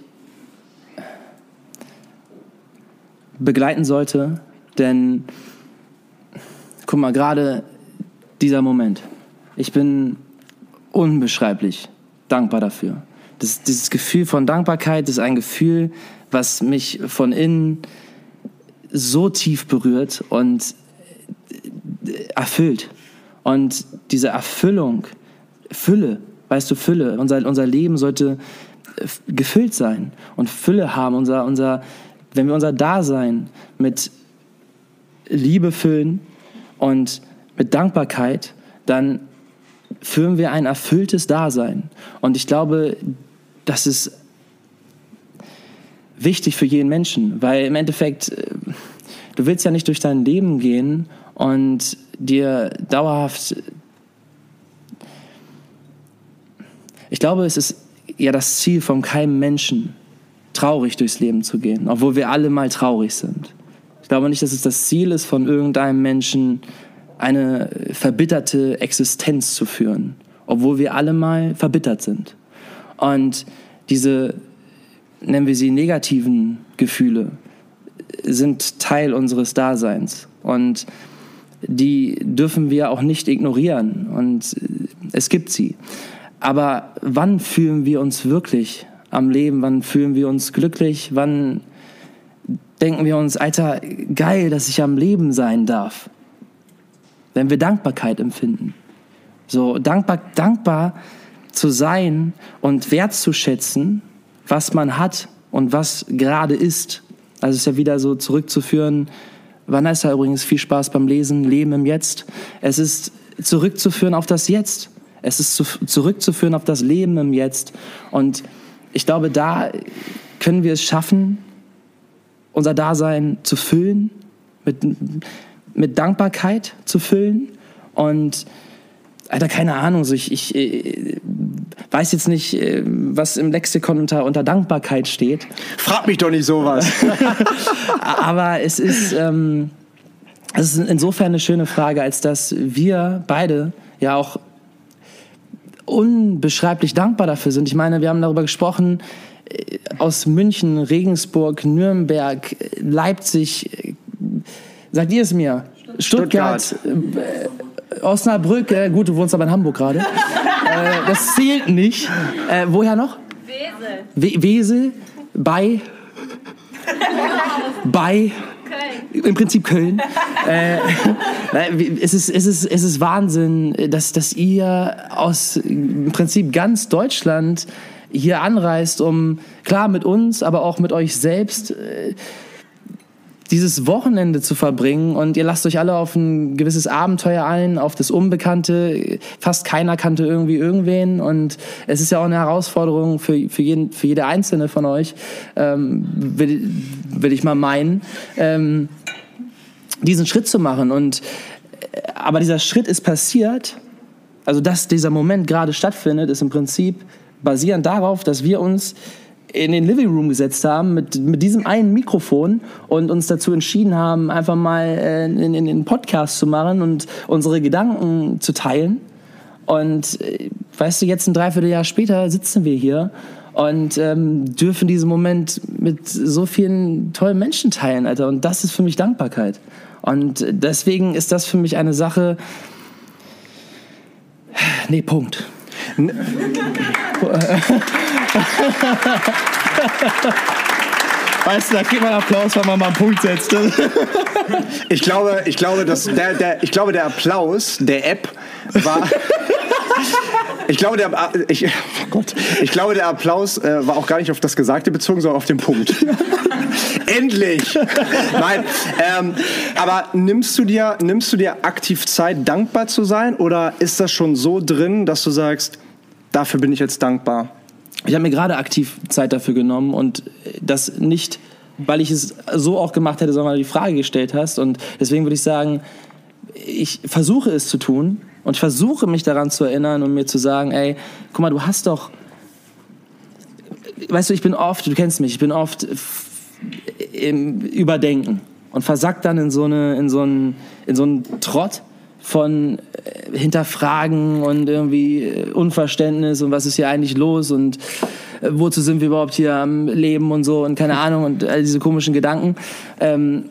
Speaker 1: begleiten sollte, denn guck mal, gerade dieser Moment. Ich bin unbeschreiblich dankbar dafür. Das, dieses Gefühl von Dankbarkeit ist ein Gefühl, was mich von innen so tief berührt und erfüllt. Und diese Erfüllung, Fülle, weißt du, Fülle, unser, unser Leben sollte gefüllt sein und Fülle haben. Unser, unser, wenn wir unser Dasein mit Liebe füllen und mit Dankbarkeit, dann führen wir ein erfülltes Dasein. Und ich glaube, das ist wichtig für jeden Menschen, weil im Endeffekt, äh, du willst ja nicht durch dein Leben gehen und dir dauerhaft... Ich glaube, es ist ja das Ziel von keinem Menschen, traurig durchs Leben zu gehen, obwohl wir alle mal traurig sind. Ich glaube nicht, dass es das Ziel ist von irgendeinem Menschen, eine verbitterte Existenz zu führen, obwohl wir alle mal verbittert sind. Und diese, nennen wir sie negativen Gefühle, sind Teil unseres Daseins. Und die dürfen wir auch nicht ignorieren. Und es gibt sie. Aber wann fühlen wir uns wirklich am Leben? Wann fühlen wir uns glücklich? Wann denken wir uns, Alter, geil, dass ich am Leben sein darf? Wenn wir Dankbarkeit empfinden. So dankbar, dankbar zu sein und wertzuschätzen, was man hat und was gerade ist. Also ist ja wieder so zurückzuführen. Vanessa übrigens viel Spaß beim Lesen, Leben im Jetzt. Es ist zurückzuführen auf das Jetzt. Es ist zu, zurückzuführen auf das Leben im Jetzt. Und ich glaube, da können wir es schaffen, unser Dasein zu füllen, mit, mit Dankbarkeit zu füllen. Und Alter, keine Ahnung, so ich, ich äh, weiß jetzt nicht, äh, was im Lexikon unter, unter Dankbarkeit steht.
Speaker 2: Frag mich doch nicht sowas.
Speaker 1: Aber es ist, ähm, es ist insofern eine schöne Frage, als dass wir beide ja auch unbeschreiblich dankbar dafür sind. Ich meine, wir haben darüber gesprochen, äh, aus München, Regensburg, Nürnberg, Leipzig, sagt ihr es mir? Stuttgart, Stuttgart. Äh, Osnabrück, äh, gut, du wohnst aber in Hamburg gerade. äh, das zählt nicht. Äh, woher noch? Wesel. We Wesel, bei, bei, im Prinzip Köln. äh, es, ist, es, ist, es ist Wahnsinn, dass, dass ihr aus im Prinzip ganz Deutschland hier anreist, um klar mit uns, aber auch mit euch selbst äh, dieses Wochenende zu verbringen und ihr lasst euch alle auf ein gewisses Abenteuer ein, auf das Unbekannte. Fast keiner kannte irgendwie irgendwen und es ist ja auch eine Herausforderung für, für, jeden, für jede einzelne von euch, ähm, will, will ich mal meinen, ähm, diesen Schritt zu machen. Und, äh, aber dieser Schritt ist passiert, also dass dieser Moment gerade stattfindet, ist im Prinzip basierend darauf, dass wir uns in den Living Room gesetzt haben mit, mit diesem einen Mikrofon und uns dazu entschieden haben, einfach mal äh, in, in, in Podcast zu machen und unsere Gedanken zu teilen. Und äh, weißt du, jetzt ein Dreivierteljahr später sitzen wir hier und ähm, dürfen diesen Moment mit so vielen tollen Menschen teilen, Alter. Und das ist für mich Dankbarkeit. Und deswegen ist das für mich eine Sache. Nee, Punkt. Weißt du, da kriegt man Applaus, wenn man mal einen Punkt setzt.
Speaker 2: ich glaube, ich glaube, dass der, der, ich glaube, der Applaus der App war. Ich glaube, der, ich, oh Gott, ich glaube, der Applaus äh, war auch gar nicht auf das Gesagte bezogen, sondern auf den Punkt. Endlich! Nein, ähm, aber nimmst du, dir, nimmst du dir aktiv Zeit, dankbar zu sein? Oder ist das schon so drin, dass du sagst, dafür bin ich jetzt dankbar?
Speaker 1: Ich habe mir gerade aktiv Zeit dafür genommen und das nicht, weil ich es so auch gemacht hätte, sondern weil du die Frage gestellt hast. Und deswegen würde ich sagen, ich versuche es zu tun und ich versuche mich daran zu erinnern und mir zu sagen, ey, guck mal, du hast doch, weißt du, ich bin oft, du kennst mich, ich bin oft im Überdenken und versackt dann in so, eine, in so, einen, in so einen Trott von äh, Hinterfragen und irgendwie äh, Unverständnis und was ist hier eigentlich los und äh, wozu sind wir überhaupt hier am Leben und so und keine Ahnung und all diese komischen Gedanken. Ähm,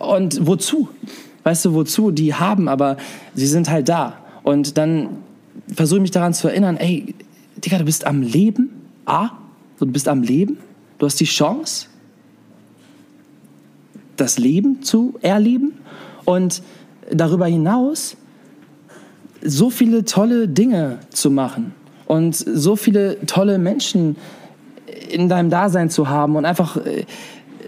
Speaker 1: und wozu? Weißt du, wozu? Die haben, aber sie sind halt da. Und dann versuche ich mich daran zu erinnern, ey, Digga, du bist am Leben. A, du bist am Leben. Du hast die Chance, das Leben zu erleben. Und darüber hinaus so viele tolle Dinge zu machen und so viele tolle Menschen in deinem Dasein zu haben und einfach äh,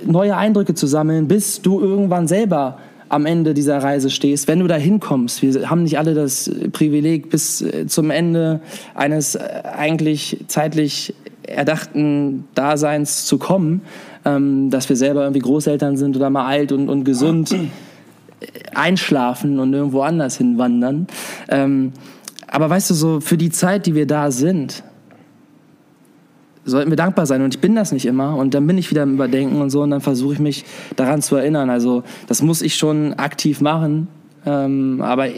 Speaker 1: neue Eindrücke zu sammeln, bis du irgendwann selber am Ende dieser Reise stehst, wenn du da hinkommst. Wir haben nicht alle das Privileg, bis äh, zum Ende eines äh, eigentlich zeitlich erdachten Daseins zu kommen, ähm, dass wir selber irgendwie Großeltern sind oder mal alt und, und gesund einschlafen und irgendwo anders hinwandern. Ähm, aber weißt du, so für die Zeit, die wir da sind, sollten wir dankbar sein. Und ich bin das nicht immer. Und dann bin ich wieder im Überdenken und so. Und dann versuche ich mich daran zu erinnern. Also das muss ich schon aktiv machen. Ähm, aber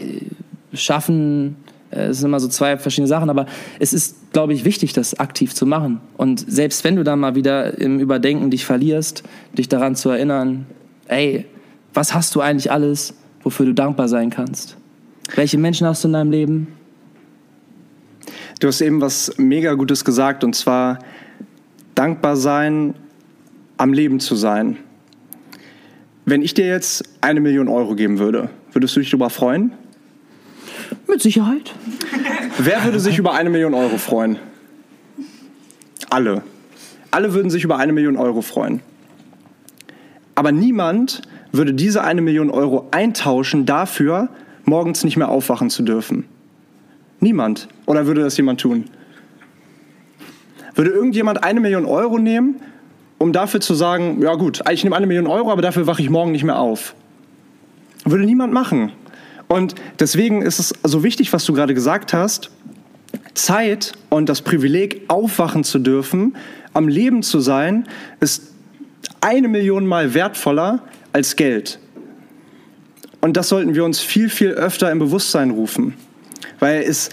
Speaker 1: schaffen, äh, es sind immer so zwei verschiedene Sachen. Aber es ist, glaube ich, wichtig, das aktiv zu machen. Und selbst wenn du dann mal wieder im Überdenken dich verlierst, dich daran zu erinnern, ey, was hast du eigentlich alles, wofür du dankbar sein kannst? Welche Menschen hast du in deinem Leben?
Speaker 2: Du hast eben was mega Gutes gesagt und zwar dankbar sein, am Leben zu sein. Wenn ich dir jetzt eine Million Euro geben würde, würdest du dich darüber freuen?
Speaker 1: Mit Sicherheit.
Speaker 2: Wer würde sich über eine Million Euro freuen? Alle. Alle würden sich über eine Million Euro freuen. Aber niemand würde diese eine Million Euro eintauschen dafür, morgens nicht mehr aufwachen zu dürfen? Niemand. Oder würde das jemand tun? Würde irgendjemand eine Million Euro nehmen, um dafür zu sagen, ja gut, ich nehme eine Million Euro, aber dafür wache ich morgen nicht mehr auf? Würde niemand machen. Und deswegen ist es so wichtig, was du gerade gesagt hast. Zeit und das Privileg, aufwachen zu dürfen, am Leben zu sein, ist eine Million Mal wertvoller als Geld. Und das sollten wir uns viel, viel öfter im Bewusstsein rufen. Weil es,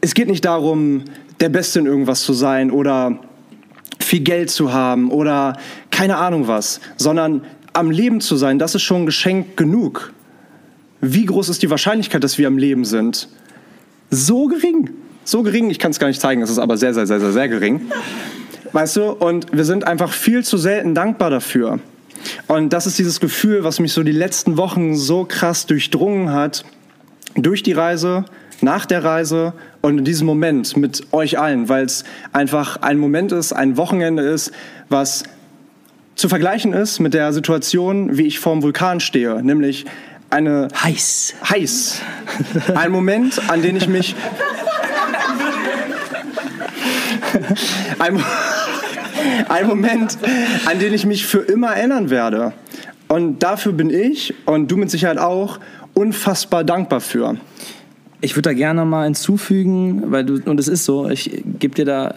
Speaker 2: es geht nicht darum, der Beste in irgendwas zu sein oder viel Geld zu haben oder keine Ahnung was, sondern am Leben zu sein, das ist schon Geschenk genug. Wie groß ist die Wahrscheinlichkeit, dass wir am Leben sind? So gering. So gering, ich kann es gar nicht zeigen, es ist aber sehr, sehr, sehr, sehr, sehr gering. Weißt du, und wir sind einfach viel zu selten dankbar dafür. Und das ist dieses Gefühl, was mich so die letzten Wochen so krass durchdrungen hat, durch die Reise, nach der Reise und in diesem Moment mit euch allen, weil es einfach ein Moment ist, ein Wochenende ist, was zu vergleichen ist mit der Situation, wie ich vorm Vulkan stehe, nämlich eine
Speaker 1: heiß.
Speaker 2: Heiß. Ein Moment, an den ich mich ein, ein Moment, an den ich mich für immer erinnern werde. Und dafür bin ich und du mit Sicherheit auch unfassbar dankbar für.
Speaker 1: Ich würde da gerne mal hinzufügen, weil du, und es ist so, ich gebe dir da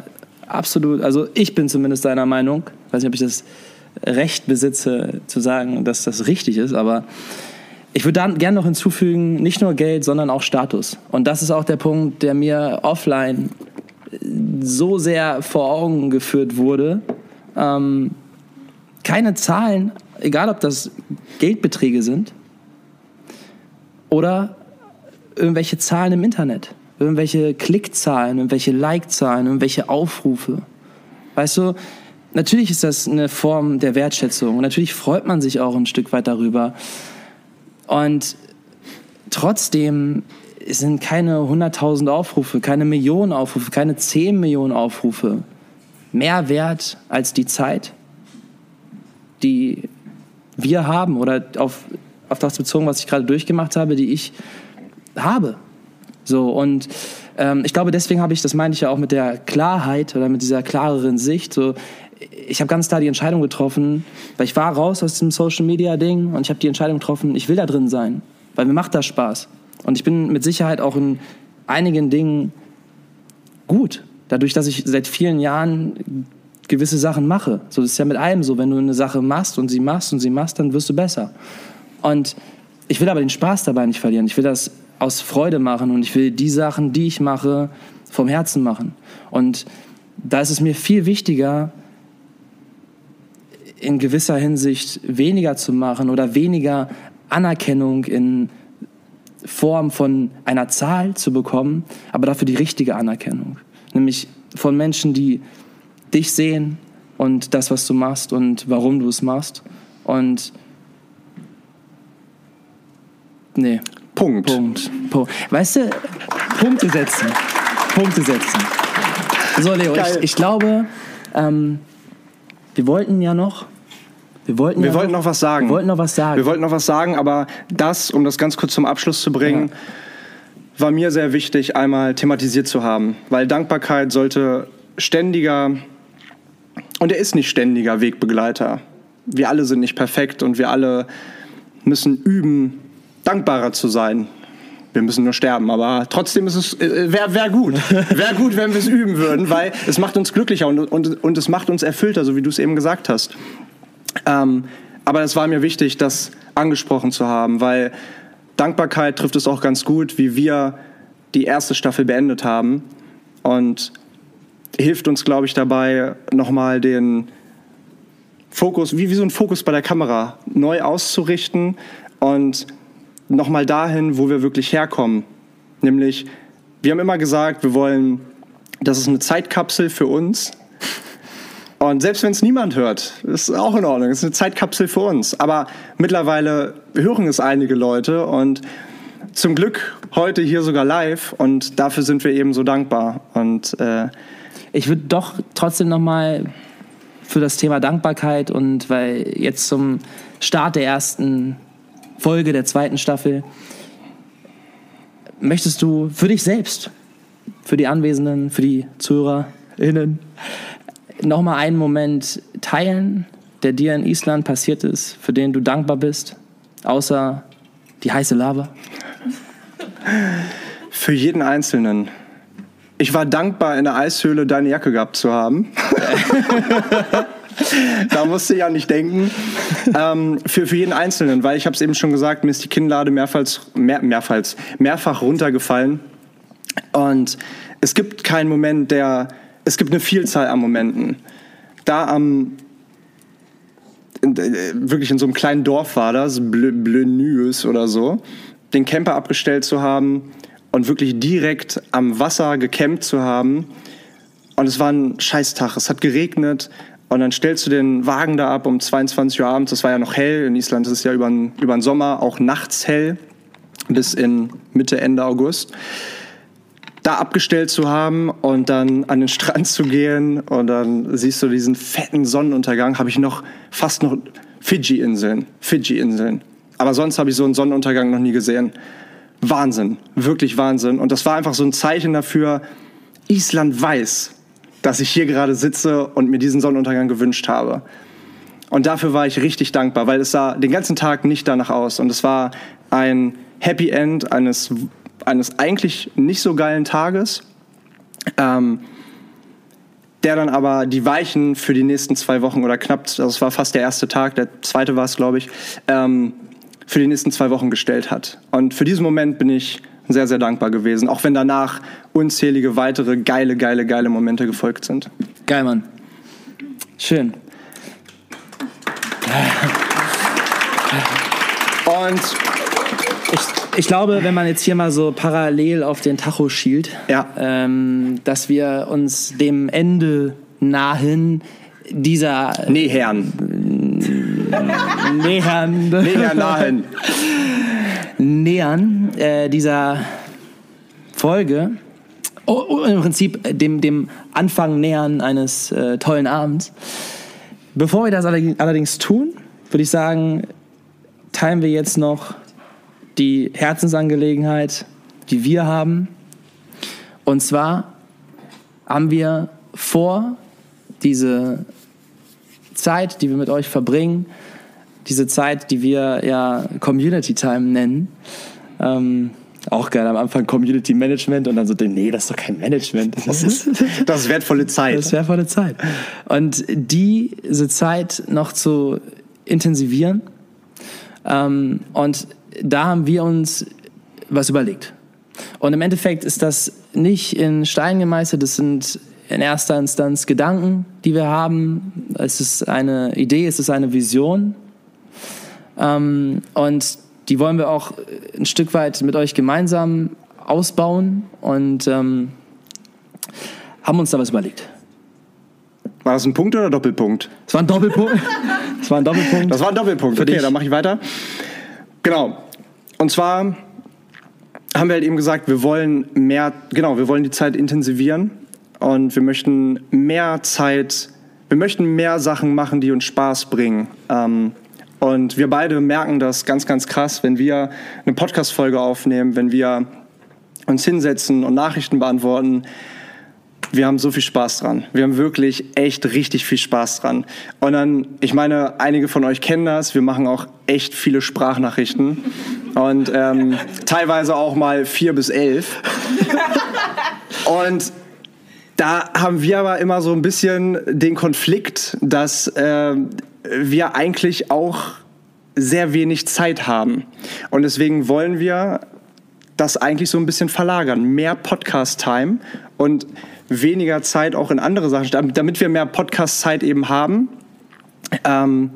Speaker 1: absolut, also ich bin zumindest deiner Meinung, ich weiß nicht, ob ich das Recht besitze, zu sagen, dass das richtig ist, aber ich würde da gerne noch hinzufügen, nicht nur Geld, sondern auch Status. Und das ist auch der Punkt, der mir offline so sehr vor Augen geführt wurde. Ähm, keine Zahlen, egal ob das Geldbeträge sind oder irgendwelche Zahlen im Internet, irgendwelche Klickzahlen, irgendwelche Like-Zahlen, irgendwelche Aufrufe. Weißt du, natürlich ist das eine Form der Wertschätzung natürlich freut man sich auch ein Stück weit darüber. Und trotzdem es sind keine 100.000 Aufrufe, keine Millionen Aufrufe, keine 10 Millionen Aufrufe mehr wert als die Zeit, die wir haben oder auf, auf das bezogen, was ich gerade durchgemacht habe, die ich habe. So und ähm, ich glaube, deswegen habe ich, das meine ich ja auch mit der Klarheit oder mit dieser klareren Sicht. So, ich habe ganz klar die Entscheidung getroffen, weil ich war raus aus dem Social Media Ding und ich habe die Entscheidung getroffen, ich will da drin sein, weil mir macht das Spaß. Und ich bin mit Sicherheit auch in einigen Dingen gut. Dadurch, dass ich seit vielen Jahren gewisse Sachen mache. So das ist ja mit allem so. Wenn du eine Sache machst und sie machst und sie machst, dann wirst du besser. Und ich will aber den Spaß dabei nicht verlieren. Ich will das aus Freude machen und ich will die Sachen, die ich mache, vom Herzen machen. Und da ist es mir viel wichtiger, in gewisser Hinsicht weniger zu machen oder weniger Anerkennung in Form von einer Zahl zu bekommen, aber dafür die richtige Anerkennung. nämlich von Menschen, die dich sehen und das, was du machst und warum du es machst. Und nee.
Speaker 2: Punkt.
Speaker 1: Punkt. Punkt. Weißt du, Punkte setzen. Punkte setzen. So, Leo, ich, ich, glaube, ähm, wir wollten ja noch.
Speaker 2: Wir wollten, wir ja wollten noch, noch, was sagen.
Speaker 1: Wir wollten noch was sagen.
Speaker 2: Wir wollten noch was sagen, aber das, um das ganz kurz zum Abschluss zu bringen, ja. war mir sehr wichtig, einmal thematisiert zu haben. Weil Dankbarkeit sollte ständiger, und er ist nicht ständiger Wegbegleiter. Wir alle sind nicht perfekt und wir alle müssen üben, dankbarer zu sein. Wir müssen nur sterben, aber trotzdem ist es äh, wäre wär gut, wäre gut, wenn wir es üben würden, weil es macht uns glücklicher und, und, und es macht uns erfüllter, so wie du es eben gesagt hast. Ähm, aber es war mir wichtig, das angesprochen zu haben, weil Dankbarkeit trifft es auch ganz gut, wie wir die erste Staffel beendet haben und hilft uns, glaube ich, dabei nochmal den Fokus, wie, wie so ein Fokus bei der Kamera, neu auszurichten und nochmal dahin, wo wir wirklich herkommen. Nämlich, wir haben immer gesagt, wir wollen, das ist eine Zeitkapsel für uns. Und selbst wenn es niemand hört, ist auch in Ordnung. Es ist eine Zeitkapsel für uns. Aber mittlerweile hören es einige Leute und zum Glück heute hier sogar live und dafür sind wir eben so dankbar. Und äh,
Speaker 1: ich würde doch trotzdem noch mal für das Thema Dankbarkeit und weil jetzt zum Start der ersten Folge der zweiten Staffel. Möchtest du für dich selbst, für die Anwesenden, für die ZuhörerInnen nochmal einen Moment teilen, der dir in Island passiert ist, für den du dankbar bist, außer die heiße Lava?
Speaker 2: Für jeden Einzelnen. Ich war dankbar, in der Eishöhle deine Jacke gehabt zu haben. da musste ich ja nicht denken. Ähm, für, für jeden Einzelnen, weil ich habe es eben schon gesagt, mir ist die Kinnlade mehrfach, mehr, mehrfach, mehrfach runtergefallen. Und es gibt keinen Moment, der. Es gibt eine Vielzahl an Momenten. Da am. Äh, wirklich in so einem kleinen Dorf war das, Blönües oder so, den Camper abgestellt zu haben und wirklich direkt am Wasser gecampt zu haben. Und es war ein Scheißtag. Es hat geregnet. Und dann stellst du den Wagen da ab um 22 Uhr abends. Das war ja noch hell. In Island ist es ja über den Sommer auch nachts hell bis in Mitte, Ende August. Da abgestellt zu haben und dann an den Strand zu gehen und dann siehst du diesen fetten Sonnenuntergang, habe ich noch fast noch Fidschi-Inseln. Fidschi-Inseln. Aber sonst habe ich so einen Sonnenuntergang noch nie gesehen. Wahnsinn, wirklich Wahnsinn. Und das war einfach so ein Zeichen dafür, Island weiß, dass ich hier gerade sitze und mir diesen Sonnenuntergang gewünscht habe. Und dafür war ich richtig dankbar, weil es sah den ganzen Tag nicht danach aus. Und es war ein Happy End eines, eines eigentlich nicht so geilen Tages, ähm, der dann aber die Weichen für die nächsten zwei Wochen oder knapp, also es war fast der erste Tag, der zweite war es, glaube ich, ähm, für die nächsten zwei Wochen gestellt hat. Und für diesen Moment bin ich sehr, sehr dankbar gewesen. Auch wenn danach unzählige weitere geile, geile, geile Momente gefolgt sind.
Speaker 1: Geil, Mann. Schön.
Speaker 2: Und
Speaker 1: ich, ich, glaube, wenn man jetzt hier mal so parallel auf den Tacho schielt,
Speaker 2: ja.
Speaker 1: ähm, dass wir uns dem Ende nahen dieser
Speaker 2: Nähern.
Speaker 1: Nähern.
Speaker 2: Nähern nahen
Speaker 1: nähern äh, dieser Folge, oh, oh, im Prinzip dem, dem Anfang nähern eines äh, tollen Abends. Bevor wir das allerdings tun, würde ich sagen, teilen wir jetzt noch die Herzensangelegenheit, die wir haben. Und zwar haben wir vor, diese Zeit, die wir mit euch verbringen, diese Zeit, die wir ja Community Time nennen. Ähm, auch geil am Anfang Community Management und dann so, nee, das ist doch kein Management.
Speaker 2: Das ist, das ist wertvolle Zeit.
Speaker 1: Das ist wertvolle Zeit. Und diese Zeit noch zu intensivieren. Ähm, und da haben wir uns was überlegt. Und im Endeffekt ist das nicht in Stein gemeißelt, das sind in erster Instanz Gedanken, die wir haben. Es ist eine Idee, es ist eine Vision, ähm, und die wollen wir auch ein Stück weit mit euch gemeinsam ausbauen und ähm, haben uns da was überlegt.
Speaker 2: War das ein Punkt oder Doppelpunkt?
Speaker 1: Das war ein Doppelpunkt. Das war ein Doppelpunkt.
Speaker 2: Das war ein Doppelpunkt. Okay, dann mache ich weiter. Genau. Und zwar haben wir halt eben gesagt, wir wollen mehr, genau, wir wollen die Zeit intensivieren und wir möchten mehr Zeit, wir möchten mehr Sachen machen, die uns Spaß bringen. Ähm, und wir beide merken das ganz, ganz krass, wenn wir eine Podcast-Folge aufnehmen, wenn wir uns hinsetzen und Nachrichten beantworten. Wir haben so viel Spaß dran. Wir haben wirklich echt richtig viel Spaß dran. Und dann, ich meine, einige von euch kennen das. Wir machen auch echt viele Sprachnachrichten. Und ähm, teilweise auch mal vier bis elf. Und da haben wir aber immer so ein bisschen den Konflikt, dass äh, wir eigentlich auch sehr wenig Zeit haben. Und deswegen wollen wir das eigentlich so ein bisschen verlagern. Mehr Podcast-Time und weniger Zeit auch in andere Sachen. Damit wir mehr Podcast-Zeit eben haben, ähm,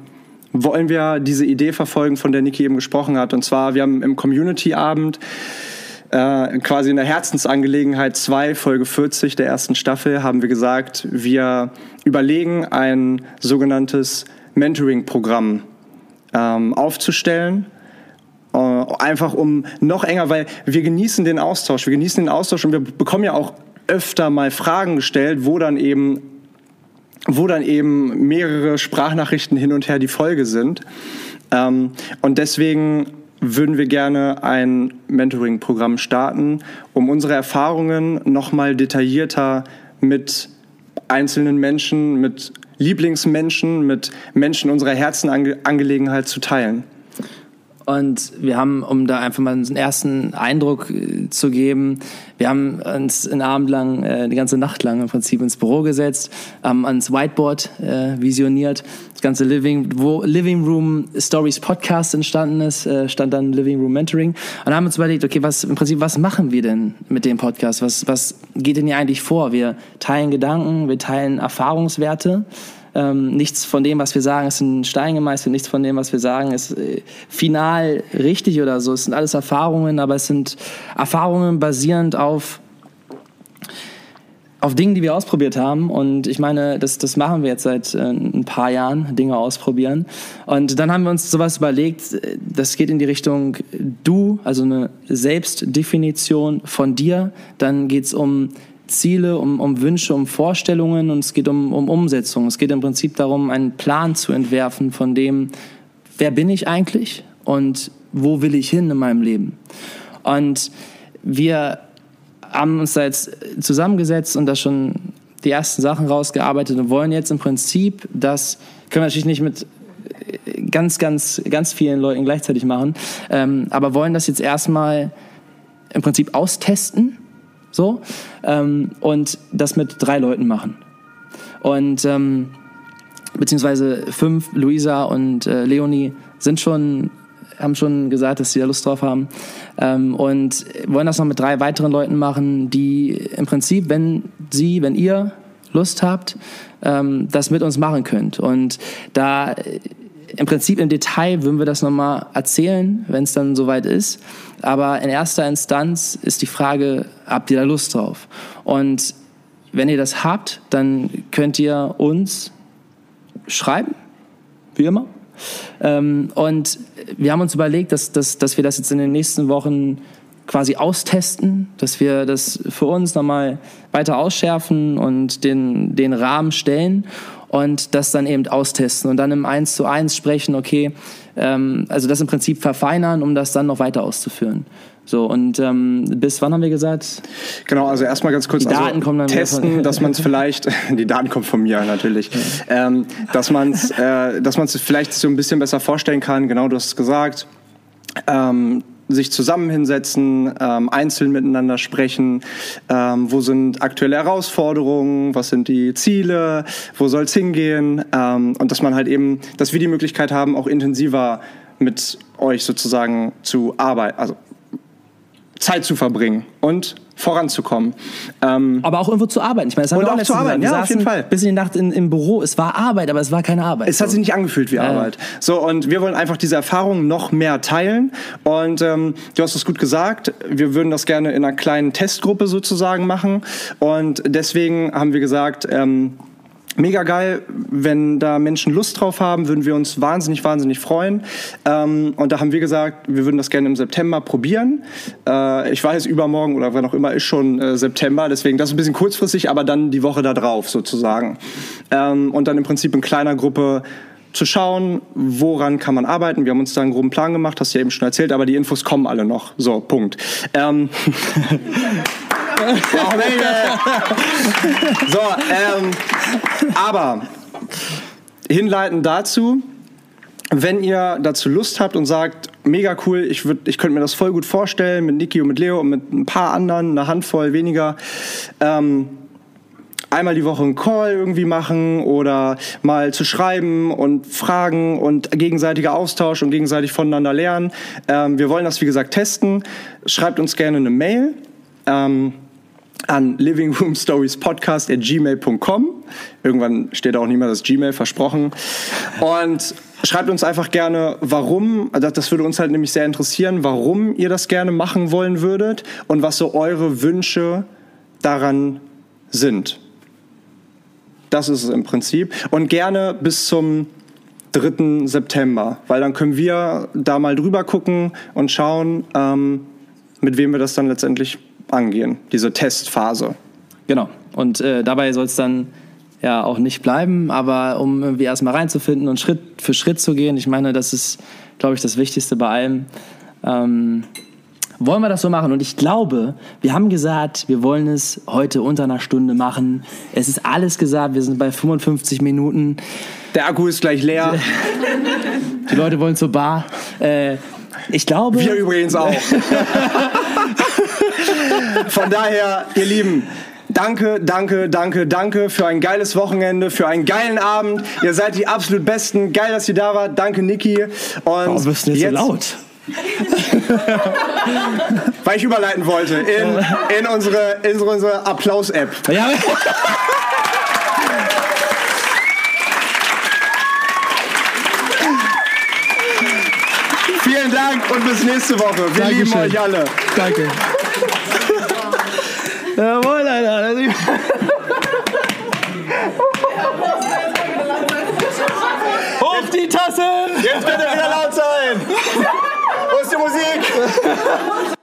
Speaker 2: wollen wir diese Idee verfolgen, von der Niki eben gesprochen hat. Und zwar, wir haben im Community-Abend äh, quasi in der Herzensangelegenheit 2, Folge 40 der ersten Staffel, haben wir gesagt, wir überlegen ein sogenanntes Mentoring-Programm ähm, aufzustellen. Äh, einfach um noch enger, weil wir genießen den Austausch, wir genießen den Austausch und wir bekommen ja auch öfter mal Fragen gestellt, wo dann eben wo dann eben mehrere Sprachnachrichten hin und her die Folge sind. Ähm, und deswegen würden wir gerne ein Mentoring-Programm starten, um unsere Erfahrungen nochmal detaillierter mit einzelnen Menschen, mit Lieblingsmenschen, mit Menschen unserer Herzenangelegenheit zu teilen.
Speaker 1: Und wir haben, um da einfach mal einen ersten Eindruck äh, zu geben, wir haben uns einen Abend lang, äh, die ganze Nacht lang im Prinzip ins Büro gesetzt, haben ans Whiteboard äh, visioniert. Das ganze Living, wo Living Room Stories Podcast entstanden ist, äh, stand dann Living Room Mentoring. Und haben uns überlegt, okay, was im Prinzip, was machen wir denn mit dem Podcast? Was, was geht denn hier eigentlich vor? Wir teilen Gedanken, wir teilen Erfahrungswerte. Ähm, nichts von dem, was wir sagen, ist in Stein gemeißelt. Nichts von dem, was wir sagen, ist äh, final richtig oder so. Es sind alles Erfahrungen, aber es sind Erfahrungen basierend auf auf Dingen, die wir ausprobiert haben. Und ich meine, das, das machen wir jetzt seit äh, ein paar Jahren, Dinge ausprobieren. Und dann haben wir uns sowas überlegt, äh, das geht in die Richtung du, also eine Selbstdefinition von dir. Dann geht's um Ziele, um, um Wünsche, um Vorstellungen und es geht um, um Umsetzung. Es geht im Prinzip darum, einen Plan zu entwerfen von dem, wer bin ich eigentlich und wo will ich hin in meinem Leben. Und wir haben uns da jetzt zusammengesetzt und da schon die ersten Sachen rausgearbeitet und wollen jetzt im Prinzip das, können wir natürlich nicht mit ganz, ganz, ganz vielen Leuten gleichzeitig machen, ähm, aber wollen das jetzt erstmal im Prinzip austesten, so, ähm, und das mit drei Leuten machen. Und, ähm, beziehungsweise fünf, Luisa und äh, Leonie sind schon haben schon gesagt, dass sie da Lust drauf haben. Ähm, und wollen das noch mit drei weiteren Leuten machen, die im Prinzip, wenn sie, wenn ihr Lust habt, ähm, das mit uns machen könnt. Und da im Prinzip im Detail würden wir das nochmal erzählen, wenn es dann soweit ist. Aber in erster Instanz ist die Frage, habt ihr da Lust drauf? Und wenn ihr das habt, dann könnt ihr uns schreiben, wie immer. Ähm, und wir haben uns überlegt, dass, dass, dass wir das jetzt in den nächsten Wochen quasi austesten, dass wir das für uns nochmal weiter ausschärfen und den, den Rahmen stellen und das dann eben austesten und dann im Eins zu eins sprechen, okay, ähm, also das im Prinzip verfeinern, um das dann noch weiter auszuführen. So, und ähm, bis wann haben wir gesagt?
Speaker 2: Genau, also erstmal ganz kurz
Speaker 1: Die Daten
Speaker 2: also
Speaker 1: kommen dann
Speaker 2: testen, dass man es vielleicht, die Daten kommen von mir natürlich, ähm, dass man es äh, dass man's vielleicht so ein bisschen besser vorstellen kann, genau du hast es gesagt, ähm, sich zusammen hinsetzen, ähm, einzeln miteinander sprechen, ähm, wo sind aktuelle Herausforderungen, was sind die Ziele, wo soll es hingehen? Ähm, und dass man halt eben, dass wir die Möglichkeit haben, auch intensiver mit euch sozusagen zu arbeiten, also Zeit zu verbringen und voranzukommen. Ähm,
Speaker 1: Aber auch irgendwo zu arbeiten. Ich meine, das haben
Speaker 2: Und
Speaker 1: wir
Speaker 2: auch
Speaker 1: letztens
Speaker 2: zu arbeiten, ja, auf jeden Fall.
Speaker 1: Bis in die Nacht in, im Büro. Es war Arbeit, aber es war keine Arbeit.
Speaker 2: Es hat
Speaker 1: So.
Speaker 2: sich nicht angefühlt wie Arbeit. So, und wir wollen einfach diese Erfahrung noch mehr teilen. Und ähm, du hast es gut gesagt, wir würden das gerne in einer kleinen Testgruppe sozusagen machen. Und deswegen haben wir gesagt, ähm, Mega geil, wenn da Menschen Lust drauf haben, würden wir uns wahnsinnig, wahnsinnig freuen. Ähm, und da haben wir gesagt, wir würden das gerne im September probieren. Äh, ich weiß, übermorgen oder wann auch immer ist schon äh, September, deswegen das ist ein bisschen kurzfristig, aber dann die Woche da drauf sozusagen. Ähm, und dann im Prinzip in kleiner Gruppe zu schauen, woran kann man arbeiten. Wir haben uns da einen groben Plan gemacht, hast du ja eben schon erzählt, aber die Infos kommen alle noch. So, Punkt. Ähm, Nee. So, ähm, aber hinleitend dazu, wenn ihr dazu Lust habt und sagt, mega cool, ich, ich könnte mir das voll gut vorstellen mit Niki und mit Leo und mit ein paar anderen, eine Handvoll weniger, ähm, einmal die Woche einen Call irgendwie machen oder mal zu schreiben und fragen und gegenseitiger Austausch und gegenseitig voneinander lernen. Ähm, wir wollen das, wie gesagt, testen. Schreibt uns gerne eine Mail. Ähm, an livingroomstoriespodcast.gmail.com. Irgendwann steht auch mehr das Gmail, versprochen. Und schreibt uns einfach gerne, warum, das das würde uns halt nämlich sehr interessieren, warum ihr das gerne machen wollen würdet und was so eure Wünsche daran sind. Das ist es im Prinzip. Und gerne bis zum 3. September, weil dann können wir da mal drüber gucken und schauen, ähm, mit wem wir das dann letztendlich angehen, diese Testphase.
Speaker 1: Genau. Und äh, dabei soll es dann ja auch nicht bleiben, aber um irgendwie erstmal reinzufinden und Schritt für Schritt zu gehen, ich meine, das ist, glaube ich, das Wichtigste bei allem. Ähm, wollen wir das so machen? Und ich glaube, wir haben gesagt, wir wollen es heute unter einer Stunde machen. Es ist alles gesagt, wir sind bei 55 Minuten.
Speaker 2: Der Akku ist gleich leer.
Speaker 1: Die Leute wollen zur Bar. Äh, ich glaube.
Speaker 2: Wir übrigens auch. Von daher, ihr Lieben, danke, danke, danke, danke für ein geiles Wochenende, für einen geilen Abend. Ihr seid die absolut Besten. Geil, dass ihr da wart. Danke, Niki. Und
Speaker 1: Warum bist du jetzt, so laut?
Speaker 2: Weil ich überleiten wollte in, in unsere, in unsere Applaus-App.
Speaker 1: Ja,
Speaker 2: Vielen Dank und bis nächste Woche. Wir
Speaker 1: Dankeschön.
Speaker 2: lieben euch alle.
Speaker 1: danke. Jawohl, Alter. Hoch die Tassen!
Speaker 2: Jetzt könnt ihr wieder laut sein. Wo ist die Musik?